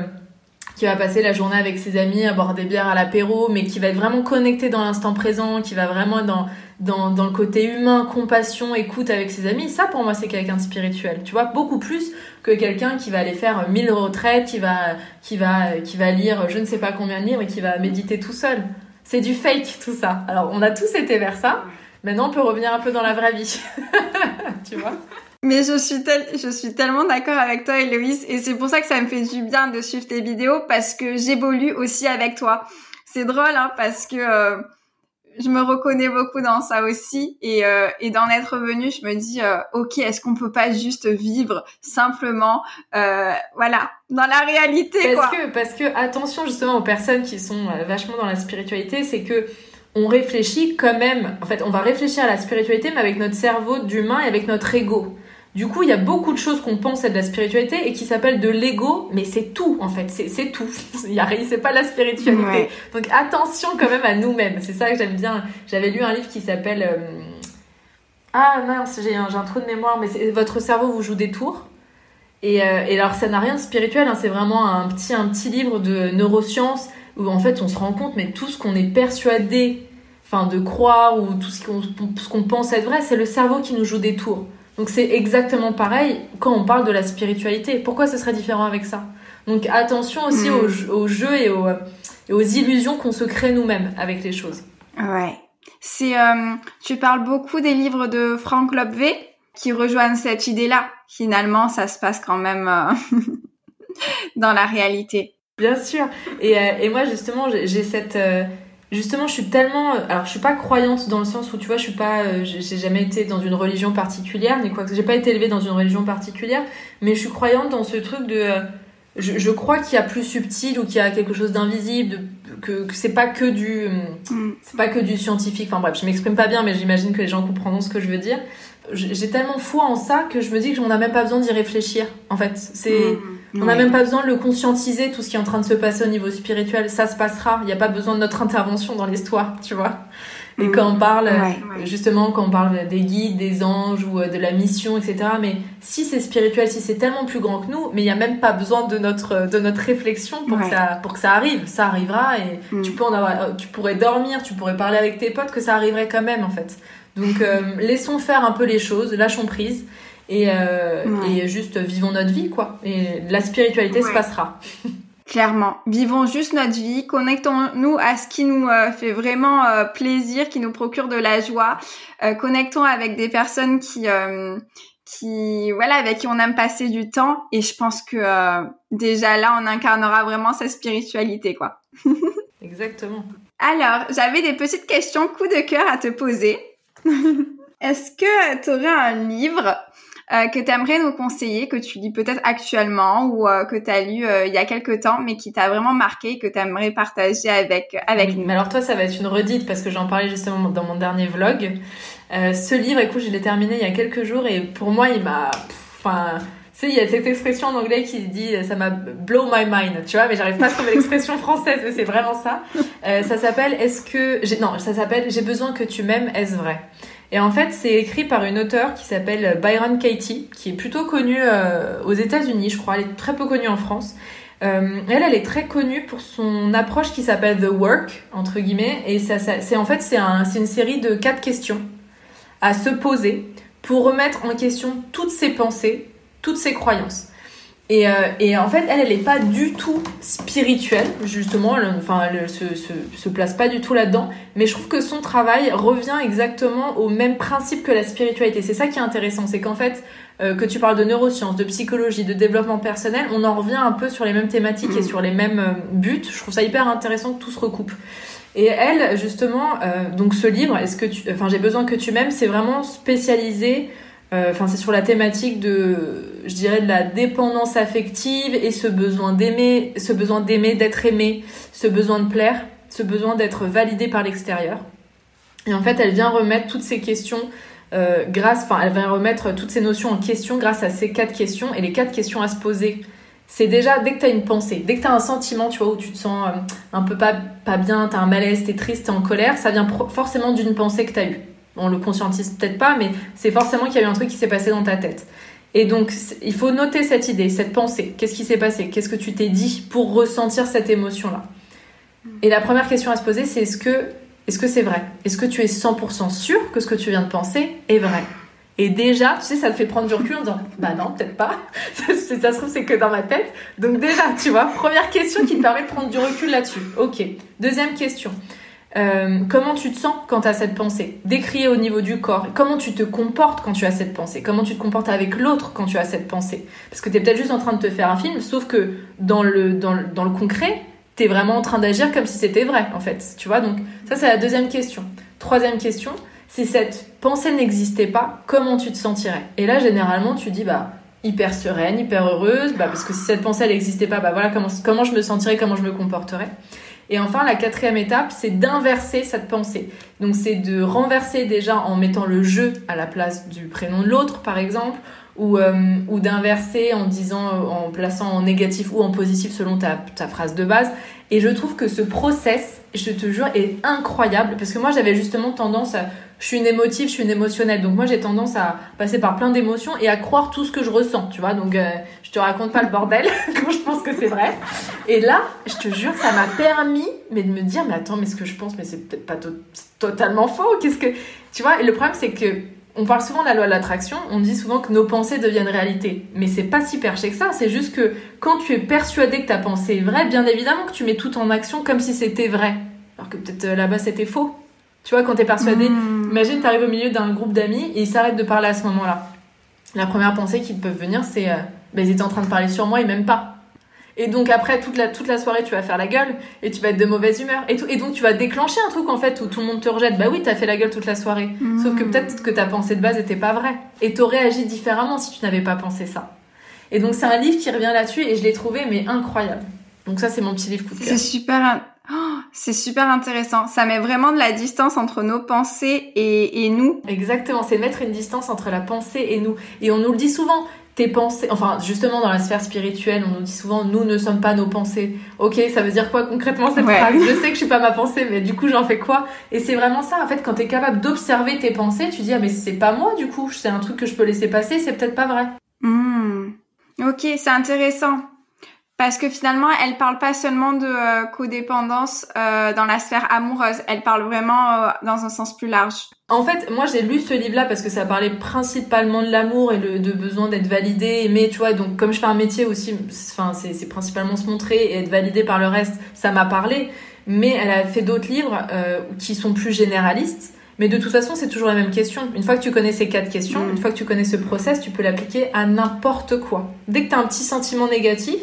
qui va passer la journée avec ses amis à boire des bières à l'apéro, mais qui va être vraiment connecté dans l'instant présent, qui va vraiment dans, dans, dans le côté humain, compassion, écoute avec ses amis. Ça, pour moi, c'est quelqu'un de spirituel. Tu vois, beaucoup plus que quelqu'un qui va aller faire mille retraites, qui va, qui va, qui va lire je ne sais pas combien de livres et qui va méditer tout seul. C'est du fake, tout ça. Alors, on a tous été vers ça. Maintenant, on peut revenir un peu dans la vraie vie. tu vois? Mais je suis, je suis tellement d'accord avec toi, Héloïse, et c'est pour ça que ça me fait du bien de suivre tes vidéos parce que j'évolue aussi avec toi. C'est drôle, hein, parce que euh, je me reconnais beaucoup dans ça aussi, et, euh, et d'en être revenu, je me dis, euh, ok, est-ce qu'on peut pas juste vivre simplement, voilà, dans la réalité, parce que, parce que attention justement aux personnes qui sont vachement dans la spiritualité, c'est que on réfléchit quand même, en fait, on va réfléchir à la spiritualité, mais avec notre cerveau d'humain et avec notre ego. Du coup, il y a beaucoup de choses qu'on pense être de la spiritualité et qui s'appellent de l'ego, mais c'est tout en fait, c'est tout. Il y a c'est pas la spiritualité. Donc attention quand même à nous-mêmes. C'est ça que j'aime bien. J'avais lu un livre qui s'appelle euh, Ah mince, j'ai un, un, trou de mémoire, mais votre cerveau vous joue des tours. Et, euh, et alors ça n'a rien de spirituel, hein, c'est vraiment un petit un petit livre de neurosciences où en fait on se rend compte, mais tout ce qu'on est persuadé, enfin de croire ou tout ce qu'on ce qu'on pense être vrai, c'est le cerveau qui nous joue des tours. Donc c'est exactement pareil quand on parle de la spiritualité. Pourquoi ce serait différent avec ça? Donc attention aussi hmm. aux, jeux et aux, aux illusions qu'on se crée nous-mêmes avec les choses. Ouais. C'est, euh, tu parles beaucoup des livres de Frank Lobvé qui rejoignent cette idée-là. Finalement, ça se passe quand même euh, dans la réalité. Bien sûr. Et, euh, et moi, justement, j'ai cette justement je suis tellement alors je suis pas croyante dans le sens où tu vois je suis pas euh, j'ai jamais été dans une religion particulière ni quoi que j'ai pas été élevée dans une religion particulière mais je suis croyante dans ce truc de euh, je, je crois qu'il y a plus subtil ou qu'il y a quelque chose d'invisible que, que c'est pas que du mm. c'est pas que du scientifique enfin bref je m'exprime pas bien mais j'imagine que les gens comprendront ce que je veux dire j'ai tellement foi en ça que je me dis que on n'a même pas besoin d'y réfléchir en fait c'est mm. On n'a même pas besoin de le conscientiser, tout ce qui est en train de se passer au niveau spirituel. Ça se passera. Il n'y a pas besoin de notre intervention dans l'histoire, tu vois. Et quand on parle, justement, quand on parle des guides, des anges ou euh, de la mission, etc. Mais si c'est spirituel, si c'est tellement plus grand que nous, mais il n'y a même pas besoin de notre, de notre réflexion pour, que ça, pour que ça arrive. Ça arrivera et mm. tu, peux en avoir, euh, tu pourrais dormir, tu pourrais parler avec tes potes, que ça arriverait quand même, en fait. Donc, euh, laissons faire un peu les choses, lâchons prise et, euh, et juste vivons notre vie, quoi. Et la spiritualité se passera. Clairement, vivons juste notre vie, connectons-nous à ce qui nous euh, fait vraiment euh, plaisir, qui nous procure de la joie, euh, connectons avec des personnes qui, qui, voilà, avec qui on aime passer du temps. Et je pense que déjà là, on incarnera vraiment sa spiritualité, quoi. Exactement. Alors, j'avais des petites questions coup de cœur à te poser. Est-ce que tu aurais un livre euh, que tu aimerais nous conseiller, que tu lis peut-être actuellement ou euh, que tu as lu euh, il y a quelque temps, mais qui t'a vraiment marqué, que tu aimerais partager avec, avec nous? Mais alors toi, ça va être une redite parce que j'en parlais justement dans mon dernier vlog. ce livre, écoute, je l'ai terminé il y a quelques jours et pour moi, il m'a... Enfin, sais, il y a cette expression en anglais qui dit ça m'a blow my mind, tu vois, mais j'arrive pas à trouver l'expression française, mais c'est vraiment ça. Euh, ça s'appelle Est-ce que j'ai non, ça s'appelle J'ai besoin que tu m'aimes, est-ce vrai? Et en fait, c'est écrit par une auteure qui s'appelle Byron Katie, qui est plutôt connue euh, aux États-Unis, je crois. Elle est très peu connue en France. Euh, elle, elle est très connue pour son approche qui s'appelle The Work entre guillemets, et ça, c'est en fait c'est une série de quatre questions à se poser pour remettre en question toutes ses pensées, toutes ses croyances. Et, euh, et en fait, elle, elle n'est pas du tout spirituelle, justement, elle, enfin, elle se, se, se place pas du tout là-dedans, mais je trouve que son travail revient exactement au même principe que la spiritualité. C'est ça qui est intéressant, c'est qu'en fait, euh, que tu parles de neurosciences, de psychologie, de développement personnel, on en revient un peu sur les mêmes thématiques et sur les mêmes euh, buts. Je trouve ça hyper intéressant que tout se recoupe. Et elle, justement, euh, donc ce livre, est-ce que tu, enfin, j'ai besoin que tu m'aimes, c'est vraiment spécialisé. Euh, Enfin, c'est sur la thématique de, je dirais, de la dépendance affective et ce besoin d'aimer, ce besoin d'aimer, d'être aimé, ce besoin de plaire, ce besoin d'être validé par l'extérieur. Et en fait, elle vient remettre toutes ces questions euh, grâce, enfin, elle vient remettre toutes ces notions en question grâce à ces quatre questions et les quatre questions à se poser c'est déjà dès que tu as une pensée, dès que tu as un sentiment, tu vois, où tu te sens euh, un peu pas, pas bien, tu as un malaise, tu es triste, tu en colère, ça vient forcément d'une pensée que tu as eue. On le conscientise peut-être pas, mais c'est forcément qu'il y a eu un truc qui s'est passé dans ta tête. Et donc, il faut noter cette idée, cette pensée. Qu'est-ce qui s'est passé? Qu'est-ce que tu t'es dit pour ressentir cette émotion-là? Et la première question à se poser, c'est est-ce que est-ce que c'est vrai? Est-ce que tu es 100% sûr que ce que tu viens de penser est vrai? Et déjà, tu sais, ça te fait prendre du recul en disant, bah non, peut-être pas. ça se trouve, c'est que dans ma tête. Donc déjà, tu vois, première question qui te permet de prendre du recul là-dessus. Ok. Deuxième question. Euh, comment tu te sens quand tu as cette pensée? Décrire au niveau du corps. Comment tu te comportes quand tu as cette pensée? Comment tu te comportes avec l'autre quand tu as cette pensée? Parce que tu es peut-être juste en train de te faire un film, sauf que dans le, dans le, concret, tu es vraiment en train d'agir comme si c'était vrai, en fait. Tu vois, donc ça, c'est la deuxième question. Troisième question, si cette pensée n'existait pas, comment tu te sentirais? Et là, généralement, tu dis, bah, hyper sereine, hyper heureuse, bah, parce que si cette pensée, n'existait pas, bah voilà comment je me sentirais, comment je me comporterais. Et enfin, la quatrième étape, c'est d'inverser cette pensée. Donc, c'est de renverser déjà en mettant le je à la place du prénom de l'autre, par exemple, ou, euh, ou d'inverser en disant, en plaçant en négatif ou en positif selon ta, ta phrase de base. Et je trouve que ce process, je te jure, est incroyable parce que moi, j'avais justement tendance à je suis une émotive, je suis une émotionnelle. Donc moi j'ai tendance à passer par plein d'émotions et à croire tout ce que je ressens, tu vois. Donc euh, je te raconte pas le bordel quand je pense que c'est vrai. Et là, je te jure, ça m'a permis mais de me dire mais attends, mais ce que je pense mais c'est peut-être pas to totalement faux. Qu'est-ce que tu vois Et le problème c'est que on parle souvent de la loi de l'attraction, on dit souvent que nos pensées deviennent réalité. Mais c'est pas si perché que ça, c'est juste que quand tu es persuadé que ta pensée est vraie, bien évidemment que tu mets tout en action comme si c'était vrai. Alors que peut-être euh, là-bas c'était faux. Tu vois, quand t'es persuadé, mmh. imagine t'arrives au milieu d'un groupe d'amis et ils s'arrêtent de parler à ce moment-là. La première pensée qui peut venir, c'est euh, bah, ils étaient en train de parler sur moi et même pas. Et donc après, toute la, toute la soirée, tu vas faire la gueule et tu vas être de mauvaise humeur. Et, tout, et donc tu vas déclencher un truc en fait où tout le monde te rejette. Bah oui, t'as fait la gueule toute la soirée. Mmh. Sauf que peut-être que ta pensée de base était pas vraie. Et t'aurais agi différemment si tu n'avais pas pensé ça. Et donc c'est un livre qui revient là-dessus et je l'ai trouvé mais incroyable. Donc ça c'est mon petit livre coup de cœur. C'est super Oh, c'est super intéressant. Ça met vraiment de la distance entre nos pensées et, et nous. Exactement, c'est mettre une distance entre la pensée et nous. Et on nous le dit souvent, tes pensées, enfin justement dans la sphère spirituelle, on nous dit souvent, nous ne sommes pas nos pensées. Ok, ça veut dire quoi concrètement cette ouais. phrase? Je sais que je suis pas ma pensée, mais du coup j'en fais quoi? Et c'est vraiment ça, en fait, quand tu es capable d'observer tes pensées, tu dis, ah mais c'est pas moi du coup, c'est un truc que je peux laisser passer, c'est peut-être pas vrai. Mmh. Ok, c'est intéressant. Parce que finalement, elle parle pas seulement de euh, codépendance euh, dans la sphère amoureuse, elle parle vraiment euh, dans un sens plus large. En fait, moi j'ai lu ce livre-là parce que ça parlait principalement de l'amour et le, de besoin d'être validé, aimé, tu vois. Donc comme je fais un métier aussi, enfin c'est principalement se montrer et être validé par le reste, ça m'a parlé. Mais elle a fait d'autres livres euh, qui sont plus généralistes. Mais de toute façon, c'est toujours la même question. Une fois que tu connais ces quatre questions, mmh. une fois que tu connais ce process, tu peux l'appliquer à n'importe quoi. Dès que tu as un petit sentiment négatif,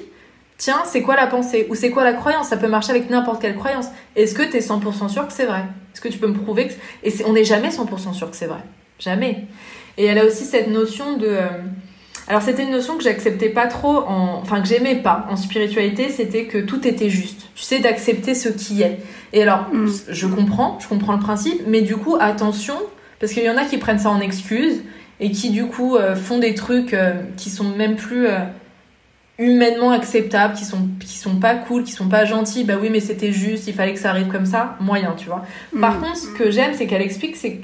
tiens, c'est quoi la pensée? Ou c'est quoi la croyance? Ça peut marcher avec n'importe quelle croyance. Est-ce que tu es 100% sûr que c'est vrai? Est-ce que tu peux me prouver que... Et on n'est jamais 100% sûr que c'est vrai. Jamais. Et elle a aussi cette notion de... Euh, alors c'était une notion que j'acceptais pas trop, en... enfin que j'aimais pas en spiritualité, c'était que tout était juste. Tu sais, d'accepter ce qui est. Et alors, mm. je comprends, je comprends le principe, mais du coup, attention, Parce qu'il y en a qui prennent ça en excuse et qui du coup euh, font des trucs euh, qui sont même plus euh, humainement acceptables, qui sont qui sont pas cool, qui sont pas gentils. Bah oui, mais c'était juste, il fallait que ça arrive comme ça, moyen, tu vois. Par Mm. contre, ce que j'aime, c'est qu'elle explique, c'est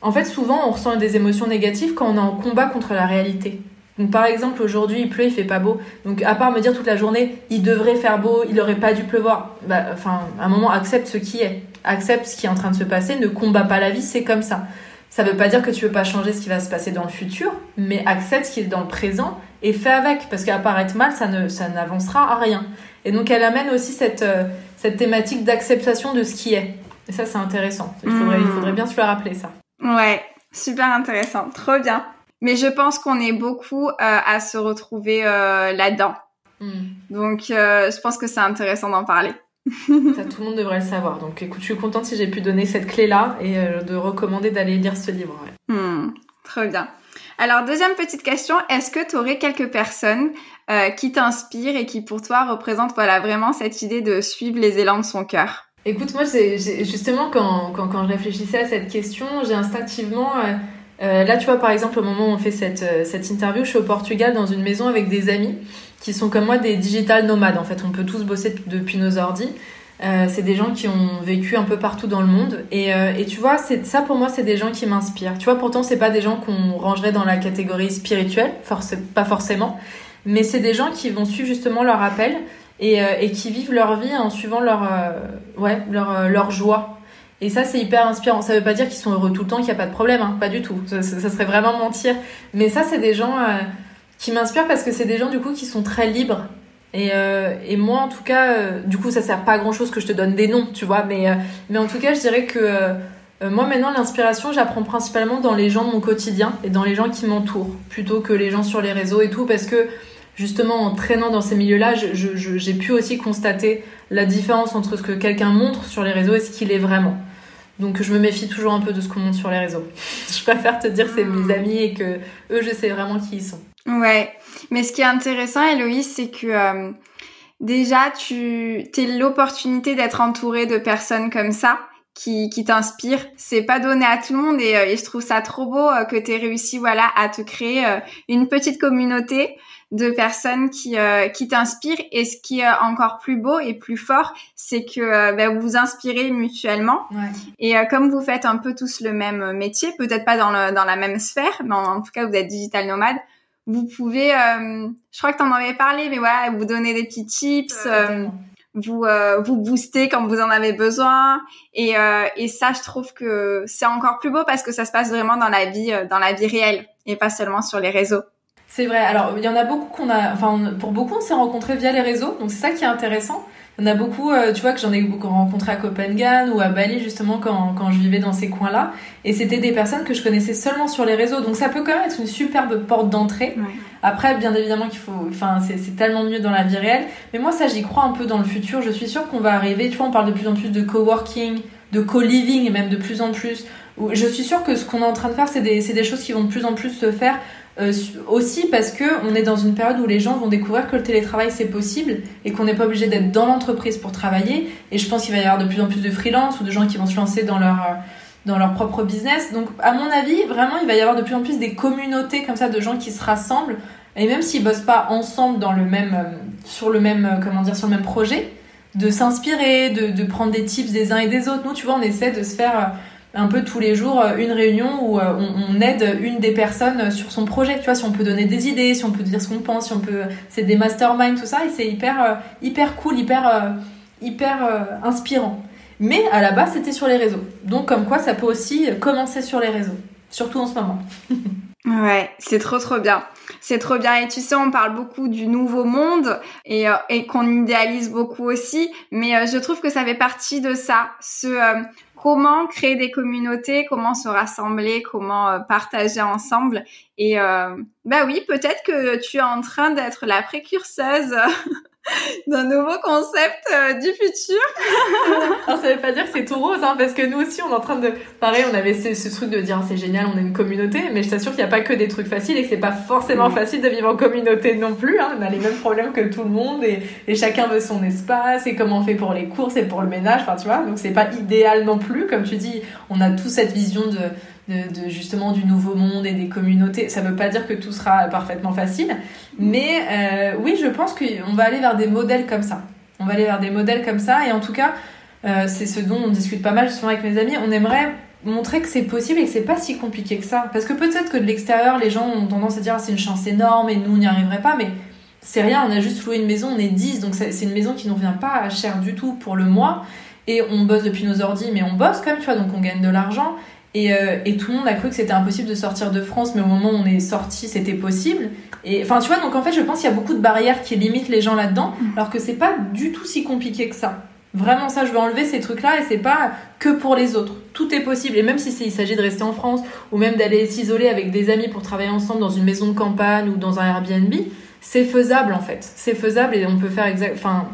en fait souvent on ressent des émotions négatives quand on est en combat contre la réalité. Donc par exemple aujourd'hui il pleut, il fait pas beau. Donc à part me dire toute la journée il devrait faire beau, il aurait pas dû pleuvoir. Bah enfin à un moment accepte ce qui est, accepte ce qui est en train de se passer, ne combat pas la vie, c'est comme ça. Ça veut pas dire que tu veux pas changer ce qui va se passer dans le futur, mais accepte ce qui est dans le présent et fais avec parce qu'apparaître mal ça ne ça n'avancera à rien. Et donc elle amène aussi cette euh, cette thématique d'acceptation de ce qui est. Et ça c'est intéressant. Il faudrait il faudrait bien se le rappeler ça. Ouais, super intéressant, trop bien. Mais je pense qu'on est beaucoup euh, à se retrouver euh, là-dedans. Mm. Donc, euh, je pense que c'est intéressant d'en parler. Ça, tout le monde devrait le savoir. Donc, écoute, je suis contente si j'ai pu donner cette clé-là et euh, de recommander d'aller lire ce livre. ouais. Hmm, trop bien. Alors, deuxième petite question, est-ce que tu aurais quelques personnes euh, qui t'inspirent et qui pour toi représentent voilà, vraiment cette idée de suivre les élans de son cœur? Écoute, moi, c'est justement, quand, quand, quand je réfléchissais à cette question, j'ai instinctivement. euh, euh, là, tu vois, par exemple, au moment où on fait cette, euh, cette interview, je suis au Portugal dans une maison avec des amis qui sont comme moi des digital nomades. En fait, on peut tous bosser depuis nos ordis. Euh, c'est des gens qui ont vécu un peu partout dans le monde. Et, euh, et tu vois, ça pour moi, c'est des gens qui m'inspirent. Tu vois, pourtant, c'est pas des gens qu'on rangerait dans la catégorie spirituelle, forc- pas forcément. Mais c'est des gens qui vont suivre justement leur appel et, et qui vivent leur vie en suivant leur, ouais, leur, leur joie. Et ça, c'est hyper inspirant. Ça veut pas dire qu'ils sont heureux tout le temps, qu'il n'y a pas de problème, hein, pas du tout. Ça, serait vraiment mentir. Mais ça, c'est des gens euh, qui m'inspirent parce que c'est des gens, du coup, qui sont très libres. Et, euh, moi, en tout cas, euh, du coup, ça sert pas à grand chose que je te donne des noms, tu vois. Mais, euh, mais en tout cas, je dirais que moi, maintenant, l'inspiration, j'apprends principalement dans les gens de mon quotidien et dans les gens qui m'entourent, plutôt que les gens sur les réseaux et tout, parce que justement, en traînant dans ces milieux-là, j'ai pu aussi constater la différence entre ce que quelqu'un montre sur les réseaux et ce qu'il est vraiment. Donc je me méfie toujours un peu de ce qu'on montre sur les réseaux. Je préfère te dire que c'est mes amis et que eux, je sais vraiment qui ils sont. Ouais, mais ce qui est intéressant, Héloïse, c'est que euh, déjà, tu t'es l'opportunité d'être entourée de personnes comme ça qui, qui t'inspirent. C'est pas donné à tout le monde et, euh, et je trouve ça trop beau euh, que tu réussi voilà, à te créer une petite communauté de personnes qui, euh, qui t'inspirent. Et ce qui est encore plus beau et plus fort, c'est que euh, ben, vous vous inspirez mutuellement. Ouais. Et euh, comme vous faites un peu tous le même métier, peut-être pas dans, le, dans la même sphère, mais en, en tout cas vous êtes digital nomade, vous pouvez, euh, je crois que tu en avais parlé, mais voilà, vous donner des petits tips, euh, vous euh, vous booster quand vous en avez besoin. Et, euh, et ça, je trouve que c'est encore plus beau parce que ça se passe vraiment dans la vie, dans la vie réelle et pas seulement sur les réseaux. C'est vrai. Alors, il y en a beaucoup qu'on a. Enfin, on- pour beaucoup, on s'est rencontrés via les réseaux. Donc, c'est ça qui est intéressant. Il y en a beaucoup, euh, tu vois, que j'en ai beaucoup rencontrés à Copenhague ou à Bali, justement, quand, quand je vivais dans ces coins-là. Et c'était des personnes que je connaissais seulement sur les réseaux. Donc, ça peut quand même être une superbe porte d'entrée. Ouais. Après, bien évidemment qu'il faut. Enfin, c'est tellement mieux dans la vie réelle. Mais moi, ça, j'y crois un peu dans le futur. Je suis sûre qu'on va arriver. Tu vois, on parle de plus en plus de coworking, de co-living, et même de plus en plus. Je suis sûre que ce qu'on est en train de faire, c'est des, c'est des choses qui vont de plus en plus se faire. Euh, aussi parce que on est dans une période où les gens vont découvrir que le télétravail c'est possible et qu'on n'est pas obligé d'être dans l'entreprise pour travailler. Et je pense qu'il va y avoir de plus en plus de freelance ou de gens qui vont se lancer dans leur euh, dans leur propre business. Donc à mon avis vraiment il va y avoir de plus en plus des communautés comme ça de gens qui se rassemblent. Et même s'ils bossent pas ensemble dans le même euh, sur le même comment dire sur le même projet de s'inspirer de, de prendre des tips des uns et des autres. Nous tu vois on essaie de se faire un peu tous les jours euh, une réunion où euh, on, aide une des personnes euh, sur son projet. Tu vois, si on peut donner des idées, si on peut dire ce qu'on pense, si on peut, c'est des masterminds, tout ça, et c'est hyper, hyper cool, hyper, hyper inspirant. Mais à la base, c'était sur les réseaux. Donc, comme quoi, ça peut aussi commencer sur les réseaux, surtout en ce moment. Ouais, c'est trop trop bien. C'est trop bien. Et tu sais, on parle beaucoup du nouveau monde et, et qu'on idéalise beaucoup aussi. Mais je trouve que ça fait partie de ça. Ce comment créer des communautés, comment se rassembler, comment euh, partager ensemble. Et euh, bah oui, peut-être que tu es en train d'être la précurseuse d'un nouveau concept euh, du futur. Alors, ça veut pas dire que c'est tout rose, hein, parce que nous aussi, on est en train de. Pareil, on avait ce, ce truc de dire c'est génial, on est une communauté, mais je t'assure qu'il n'y a pas que des trucs faciles et que c'est pas forcément facile de vivre en communauté non plus. Hein. On a les mêmes problèmes que tout le monde et, et chacun veut son espace et comment on fait pour les courses et pour le ménage, enfin tu vois. Donc c'est pas idéal non plus, comme tu dis, on a tous cette vision de de, justement du nouveau monde et des communautés. Ça veut pas dire que tout sera parfaitement facile, mais euh, oui, je pense qu'on va aller vers des modèles comme ça. On va aller vers des modèles comme ça, et en tout cas, euh, c'est ce dont on discute pas mal justement avec mes amis. On aimerait montrer que c'est possible et que c'est pas si compliqué que ça. Parce que peut-être que de l'extérieur, les gens ont tendance à dire ah, c'est une chance énorme et nous on n'y arriverait pas, mais c'est rien, on a juste loué une maison, on est 10, donc c'est une maison qui ne revient pas cher du tout pour le mois. Et on bosse depuis nos ordi, mais on bosse quand même, tu vois, donc on gagne de l'argent. Et, euh, et, tout le monde a cru que c'était impossible de sortir de France, mais au moment où on est sorti, c'était possible. Et enfin, tu vois, donc en fait, je pense qu'il y a beaucoup de barrières qui limitent les gens là-dedans, mm. alors que c'est pas du tout si compliqué que ça. Vraiment, ça, je veux enlever ces trucs-là et c'est pas que pour les autres. Tout est possible. Et même si il s'agit de rester en France ou même d'aller s'isoler avec des amis pour travailler ensemble dans une maison de campagne ou dans un Airbnb, c'est faisable en fait. C'est faisable et on peut faire exact. Enfin,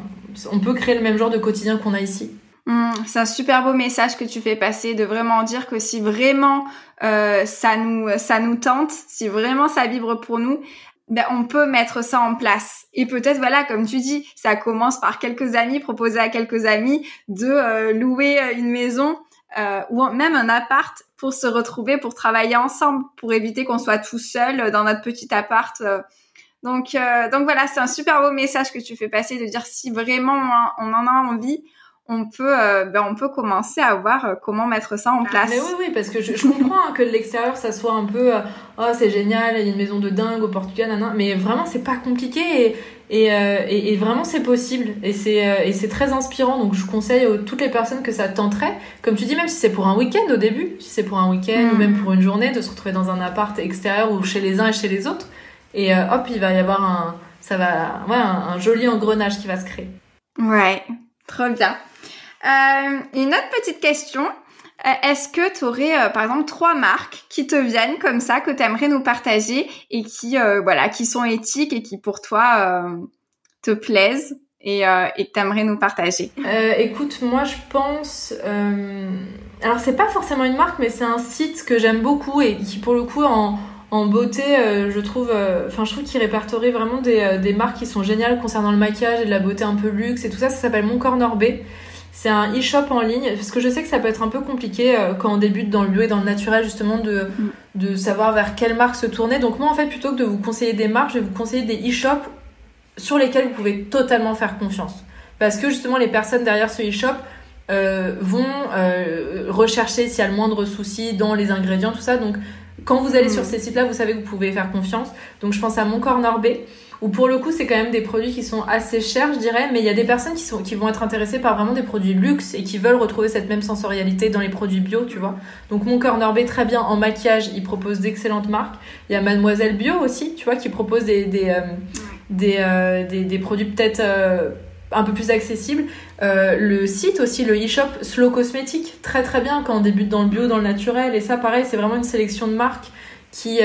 on peut créer le même genre de quotidien qu'on a ici. Mmh, c'est un super beau message que tu fais passer de vraiment dire que si vraiment euh, ça nous ça nous tente, si vraiment ça vibre pour nous, ben on peut mettre ça en place. Et peut-être voilà, comme tu dis, ça commence par quelques amis proposer à quelques amis de euh, louer une maison euh, ou même un appart pour se retrouver, pour travailler ensemble, pour éviter qu'on soit tout seul dans notre petit appart. Donc donc voilà, c'est un super beau message que tu fais passer de dire si vraiment on en a envie, on peut, euh, ben on peut commencer à voir euh, comment mettre ça en ah, place. mais oui, oui, parce que je, comprends hein, que de l'extérieur, ça soit un peu, euh, oh c'est génial, il y a une maison de dingue au Portugal, nan, mais vraiment c'est pas compliqué et, et, et, vraiment c'est possible et c'est et c'est très inspirant. Donc je conseille à toutes les personnes que ça tenterait, comme tu dis, même si c'est pour un week-end au début, si c'est pour un week-end ou même mm. pour une journée, de se retrouver dans un appart extérieur ou chez les uns et chez les autres, et hop, il va y avoir un, ça va, ouais, un joli engrenage qui va se créer. Ouais, trop bien. Euh, une autre petite question. Euh, est-ce que tu aurais, euh, par exemple, trois marques qui te viennent comme ça, que tu aimerais nous partager et qui, voilà, qui sont éthiques et qui pour toi te plaisent et, et que tu aimerais nous partager? Écoute, moi je pense... Alors c'est pas forcément une marque, mais c'est un site que j'aime beaucoup et qui pour le coup en, en beauté, je trouve, enfin je trouve qu'il répertorie vraiment des, des, marques qui sont géniales concernant le maquillage et de la beauté un peu luxe et tout ça. Ça s'appelle Mon Corner B. C'est un e-shop en ligne, parce que je sais que ça peut être un peu compliqué euh, quand on débute dans le bio et dans le naturel, justement, de, mm. de savoir vers quelle marque se tourner. Donc moi, en fait, plutôt que de vous conseiller des marques, je vais vous conseiller des e-shops sur lesquels vous pouvez totalement faire confiance. Parce que justement, les personnes derrière ce e-shop euh, vont euh, rechercher s'il y a le moindre souci dans les ingrédients, tout ça. Donc quand vous allez mm. sur ces sites-là, vous savez que vous pouvez faire confiance. Donc je pense à Mon Corner B où pour le coup c'est quand même des produits qui sont assez chers je dirais mais il y a des personnes qui, sont, qui vont être intéressées par vraiment des produits luxe et qui veulent retrouver cette même sensorialité dans les produits bio tu vois. Donc mon corner B très bien en maquillage il propose d'excellentes marques. Il y a Mademoiselle Bio aussi tu vois qui propose des des, euh, euh, des, des, produits peut-être euh, un peu plus accessibles. Le site aussi le e-shop Slow Cosmétique très très bien quand on débute dans le bio dans le naturel. Et ça pareil c'est vraiment une sélection de marques qui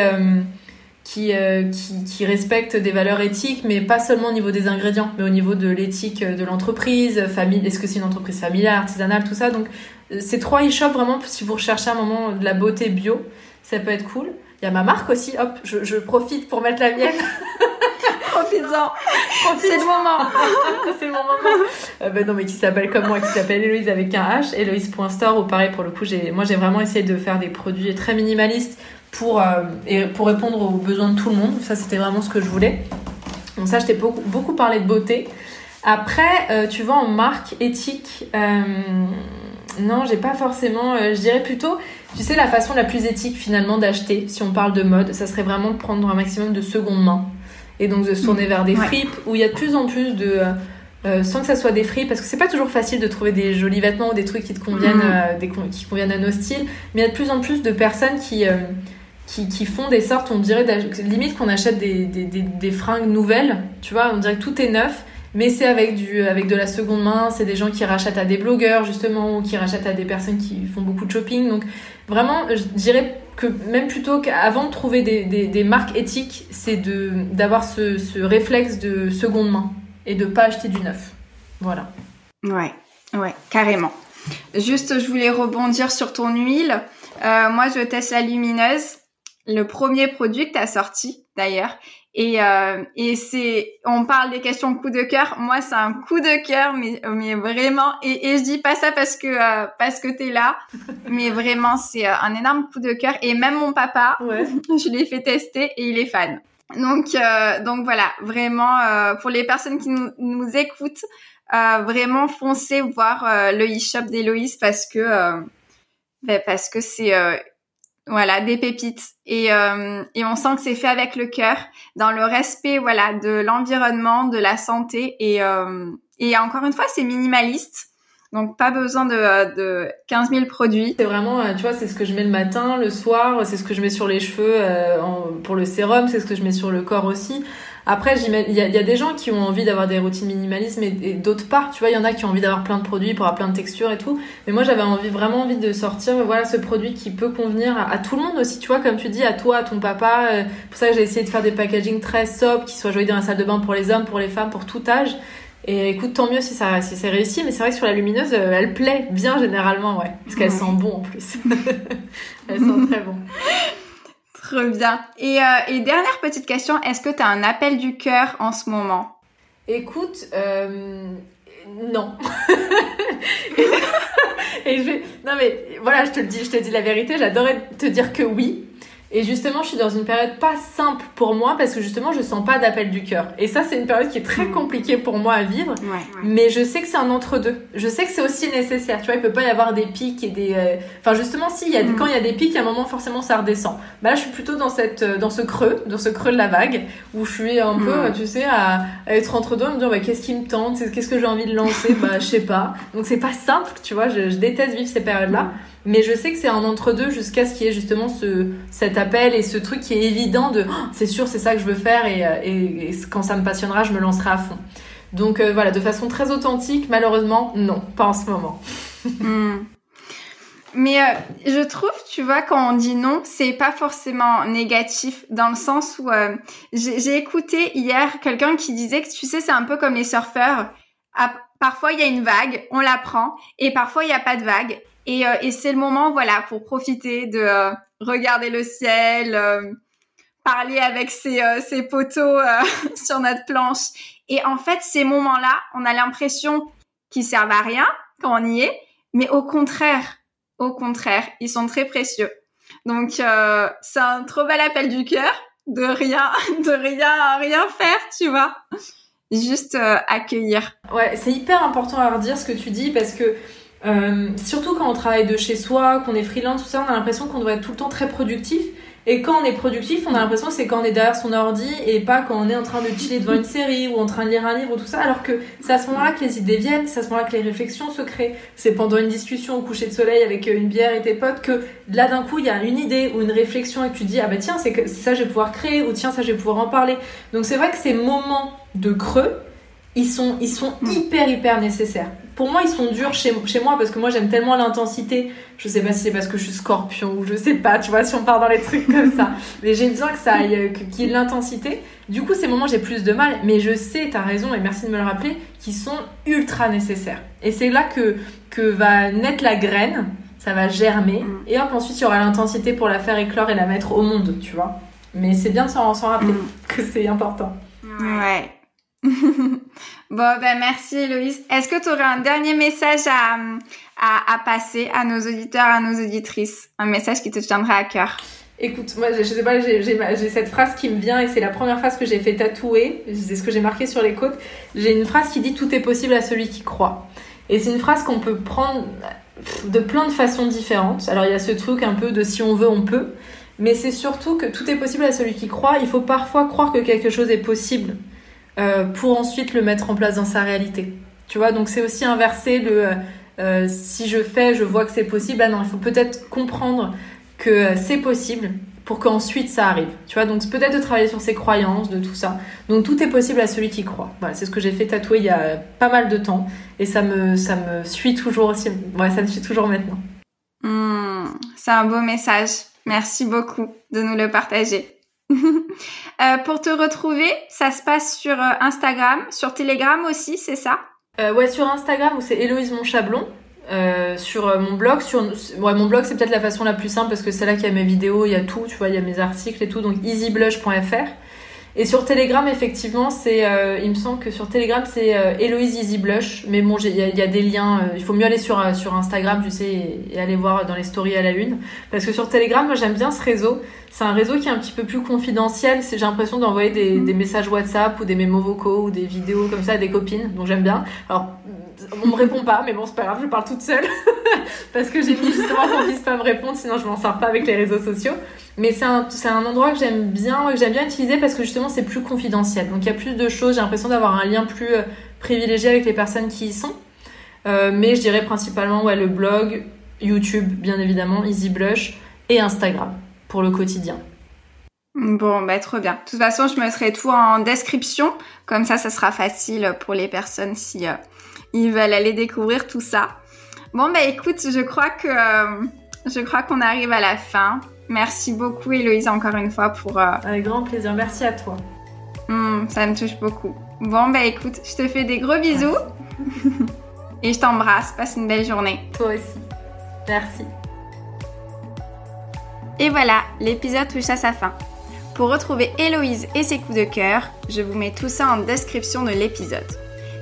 qui, euh, qui, qui, respecte des valeurs éthiques, mais pas seulement au niveau des ingrédients, mais au niveau de l'éthique de l'entreprise, famille, est-ce que c'est une entreprise familiale, artisanale, tout ça. Donc, euh, ces trois e-shops, vraiment, si vous recherchez un moment de la beauté bio, ça peut être cool. Il y a ma marque aussi, hop, je, je profite pour mettre la mienne. Profites-en. C'est le moment. c'est le moment. Euh, ben non, mais qui s'appelle comme moi, qui s'appelle Héloïse avec un H, Héloïse.store, ou pareil, pour le coup, j'ai, moi, j'ai vraiment essayé de faire des produits très minimalistes, pour, euh, et pour répondre aux besoins de tout le monde. Ça, c'était vraiment ce que je voulais. Donc ça, je t'ai beaucoup, beaucoup parlé de beauté. Après, euh, tu vois, en marque éthique, euh, non, j'ai pas forcément. je dirais plutôt, tu sais, la façon la plus éthique finalement d'acheter, si on parle de mode, ça serait vraiment de prendre un maximum de seconde main. Et donc de se tourner vers des fripes où il y a de plus en plus de. sans que ça soit des fripes, parce que c'est pas toujours facile de trouver des jolis vêtements ou des trucs qui te conviennent, mm. des, qui conviennent à nos styles, mais il y a de plus en plus de personnes qui, qui, font des sortes, on dirait limite qu'on achète des, des, des, fringues nouvelles, tu vois, on dirait que tout est neuf, mais c'est avec, du, avec de la seconde main, c'est des gens qui rachètent à des blogueurs justement, ou qui rachètent à des personnes qui font beaucoup de shopping. Donc vraiment, je dirais que même plutôt qu'avant de trouver des, des, marques éthiques, c'est d'avoir ce, ce réflexe de seconde main et de pas acheter du neuf. Voilà. Ouais, ouais, carrément. Juste, je voulais rebondir sur ton huile. Euh, moi, je teste la lumineuse le premier produit que tu as sorti d'ailleurs. Et, euh, et c'est, on parle des questions coup de cœur. Moi, c'est un coup de cœur, mais, mais vraiment. Et, et je dis pas ça parce que euh, parce que t'es là, mais vraiment, c'est euh, un énorme coup de cœur. Et même mon papa, ouais. je l'ai fait tester et il est fan. Donc euh, donc voilà, vraiment euh, pour les personnes qui nous, nous écoutent, vraiment foncez voir le e-shop d'Héloïse parce que ben parce que c'est voilà, des pépites. Et, euh, et on sent que c'est fait avec le cœur, dans le respect, voilà, de l'environnement, de la santé. Et, euh, et encore une fois, c'est minimaliste. Donc pas besoin de, de 15 000 produits. C'est vraiment, euh, tu vois, c'est ce que je mets le matin, le soir, c'est ce que je mets sur les cheveux euh, pour le sérum, c'est ce que je mets sur le corps aussi. Après, il y, a, y a des gens qui ont envie d'avoir des routines minimalistes, mais et, d'autres pas. Tu vois, il y en a qui ont envie d'avoir plein de produits pour avoir plein de textures et tout. Mais moi, j'avais envie, vraiment envie de sortir, voilà, ce produit qui peut convenir à, tout le monde aussi. Tu vois, comme tu dis, à toi, à ton papa. Euh, pour ça, j'ai essayé de faire des packaging très sobres, qui soient jolis dans la salle de bain pour les hommes, pour les femmes, pour tout âge. Et écoute, tant mieux si ça si c'est réussi, mais c'est vrai que sur la lumineuse, euh, elle plaît bien généralement, ouais. Parce qu'elle sent bon en plus. elle sent très bon. Trop bien. Et, euh, et dernière petite question, est-ce que tu as un appel du cœur en ce moment? Écoute, euh, non. et, je vais... Non mais voilà, je te le dis, je te dis la vérité, j'adorais te dire que oui. Et justement, je suis dans une période pas simple pour moi parce que justement, je sens pas d'appel du cœur. Et ça, c'est une période qui est très mm. compliquée pour moi à vivre. Mais je sais que c'est un entre-deux. Je sais que c'est aussi nécessaire. Tu vois, il peut pas y avoir des pics et des. Euh, enfin, justement, si, y a... Mm. quand il y a des pics, à un moment, forcément, ça redescend. Bah là, je suis plutôt dans, cette, euh, dans ce creux, dans ce creux de la vague où je suis un peu, mm. tu sais, à, être entre-deux, à me dire, bah, qu'est-ce qui me tente? Qu'est-ce que j'ai envie de lancer? Bah, je sais pas. Donc, c'est pas simple, tu vois. Je, je déteste vivre ces périodes-là. Mais je sais que c'est un entre-deux jusqu'à ce qu'il y ait justement ce, cet appel et ce truc qui est évident de oh, c'est sûr, c'est ça que je veux faire et, euh, quand ça me passionnera, je me lancerai à fond. Donc euh, voilà, de façon très authentique, malheureusement, non, pas en ce moment. Hmm. Mais euh, je trouve, tu vois, quand on dit non, c'est pas forcément négatif dans le sens où j'ai écouté hier quelqu'un qui disait que tu sais, c'est un peu comme les surfeurs. parfois il y a une vague, on la prend, et parfois il n'y a pas de vague. Et, euh, et c'est le moment, voilà, pour profiter de euh, regarder le ciel, euh, parler avec ses, ses poteaux sur notre planche. Et en fait, ces moments-là, on a l'impression qu'ils servent à rien quand on y est, mais au contraire, au contraire, ils sont très précieux. Donc, c'est un trop bel appel du cœur de rien, de rien, rien faire, tu vois. Juste accueillir. Ouais, c'est hyper important à redire ce que tu dis parce que euh, surtout quand on travaille de chez soi, qu'on est freelance, tout ça, on a l'impression qu'on doit être tout le temps très productif. Et quand on est productif, on a l'impression que c'est quand on est derrière son ordi et pas quand on est en train de chiller devant une série ou en train de lire un livre ou tout ça. Alors que c'est à ce moment-là que les idées viennent, c'est à ce moment-là que les réflexions se créent. C'est pendant une discussion au coucher de soleil avec une bière et tes potes que là d'un coup il y a une idée ou une réflexion et tu dis ah bah tiens c'est que ça je vais pouvoir créer ou tiens ça je vais pouvoir en parler. Donc c'est vrai que ces moments de creux, ils sont ils sont hyper hyper nécessaires pour moi, ils sont durs chez, chez moi parce que moi, j'aime tellement l'intensité. Je sais pas si c'est parce que je suis scorpion ou je sais pas, tu vois, si on part dans les trucs comme ça. Mais j'ai besoin que ça aille, euh, qu'il y ait de l'intensité. Du coup, ces moments, j'ai plus de mal. Mais je sais, t'as raison, et merci de me le rappeler, qu'ils sont ultra nécessaires. Et c'est là que, que va naître la graine, ça va germer. Mm. Et hop, ensuite, il y aura l'intensité pour la faire éclore et la mettre au monde, tu vois. Mais c'est bien de s'en rappeler mm. que c'est important. Ouais. bon, ben merci Héloïse. Est-ce que tu aurais un dernier message à, à, à, passer à nos auditeurs, à nos auditrices? Un message qui te tiendrait à cœur? Écoute, moi, je sais pas, j'ai cette phrase qui me vient et c'est la première phrase que j'ai fait tatouer. C'est ce que j'ai marqué sur les côtes. J'ai une phrase qui dit Tout est possible à celui qui croit. Et c'est une phrase qu'on peut prendre de plein de façons différentes. Alors, il y a ce truc un peu de si on veut, on peut. Mais c'est surtout que tout est possible à celui qui croit. Il faut parfois croire que quelque chose est possible. Euh, pour ensuite le mettre en place dans sa réalité. Tu vois, donc c'est aussi inverser le euh, euh, si je fais, je vois que c'est possible. Ah non, il faut peut-être comprendre que c'est possible pour qu'ensuite ça arrive. Tu vois, donc peut-être de travailler sur ses croyances, de tout ça. Donc tout est possible à celui qui croit. Voilà, c'est ce que j'ai fait tatouer il y a pas mal de temps et ça me ça me suit toujours aussi. Ouais, ça me suit toujours maintenant. Hmm, c'est un beau message. Merci beaucoup de nous le partager. Euh, pour te retrouver, ça se passe sur euh, Instagram, sur Telegram aussi, c'est ça? Euh, Ouais, sur Instagram où c'est Héloïse Monchablon. Euh, sur euh, mon blog, sur ouais, mon blog c'est peut-être la façon la plus simple parce que c'est là qu'il y a mes vidéos, il y a tout, tu vois, il y a mes articles et tout, donc easyblush.fr. Et sur Telegram, effectivement, c'est, il me semble que sur Telegram, c'est euh, Héloïse Easy Blush. Mais bon, il y, a des liens. Il faut mieux aller sur, sur Instagram, tu sais, et, aller voir dans les stories à la une. Parce que sur Telegram, moi, j'aime bien ce réseau. C'est un réseau qui est un petit peu plus confidentiel. J'ai l'impression d'envoyer des, messages WhatsApp ou des mémos vocaux ou des vidéos comme ça à des copines. Donc j'aime bien. Alors, on me répond pas, mais bon, c'est pas grave, je parle toute seule. parce que j'ai mis justement qu'on puisse pas me répondre, sinon je m'en sors pas avec les réseaux sociaux. Mais c'est un, endroit que j'aime bien, que j'aime bien utiliser parce que justement c'est plus confidentiel. Donc il y a plus de choses, j'ai l'impression d'avoir un lien plus euh, privilégié avec les personnes qui y sont. Euh, mais je dirais principalement ouais, le blog, YouTube, bien évidemment, Easy Blush et Instagram pour le quotidien. Bon, bah trop bien. De toute façon, je mettrai tout en description. Comme ça, ça sera facile pour les personnes si euh, ils veulent aller découvrir tout ça. Bon, bah écoute, je crois que euh, je crois qu'on arrive à la fin. Merci beaucoup, Héloïse, encore une fois pour. Euh, Avec grand plaisir. Merci à toi. hmm, ça me touche beaucoup. Bon, bah écoute, je te fais des gros bisous et je t'embrasse. Passe une belle journée. Toi aussi. Merci. Et voilà, l'épisode touche à sa fin. Pour retrouver Héloïse et ses coups de cœur, je vous mets tout ça en description de l'épisode.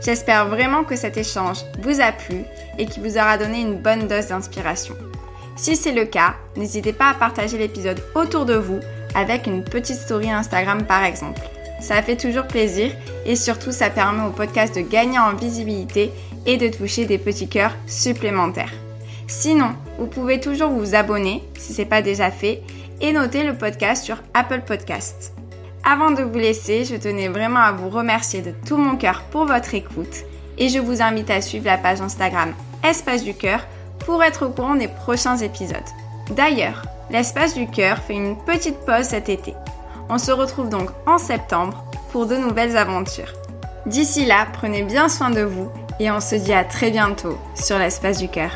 J'espère vraiment que cet échange vous a plu et qu'il vous aura donné une bonne dose d'inspiration. Si c'est le cas, n'hésitez pas à partager l'épisode autour de vous avec une petite story Instagram par exemple. Ça fait toujours plaisir et surtout ça permet au podcast de gagner en visibilité et de toucher des petits cœurs supplémentaires. Sinon, vous pouvez toujours vous abonner si ce n'est pas déjà fait et noter le podcast sur Apple Podcasts. Avant de vous laisser, je tenais vraiment à vous remercier de tout mon cœur pour votre écoute et je vous invite à suivre la page Instagram Espace du Cœur pour être au courant des prochains épisodes. D'ailleurs, l'Espace du Cœur fait une petite pause cet été. On se retrouve donc en septembre pour de nouvelles aventures. D'ici là, prenez bien soin de vous et on se dit à très bientôt sur l'Espace du Cœur.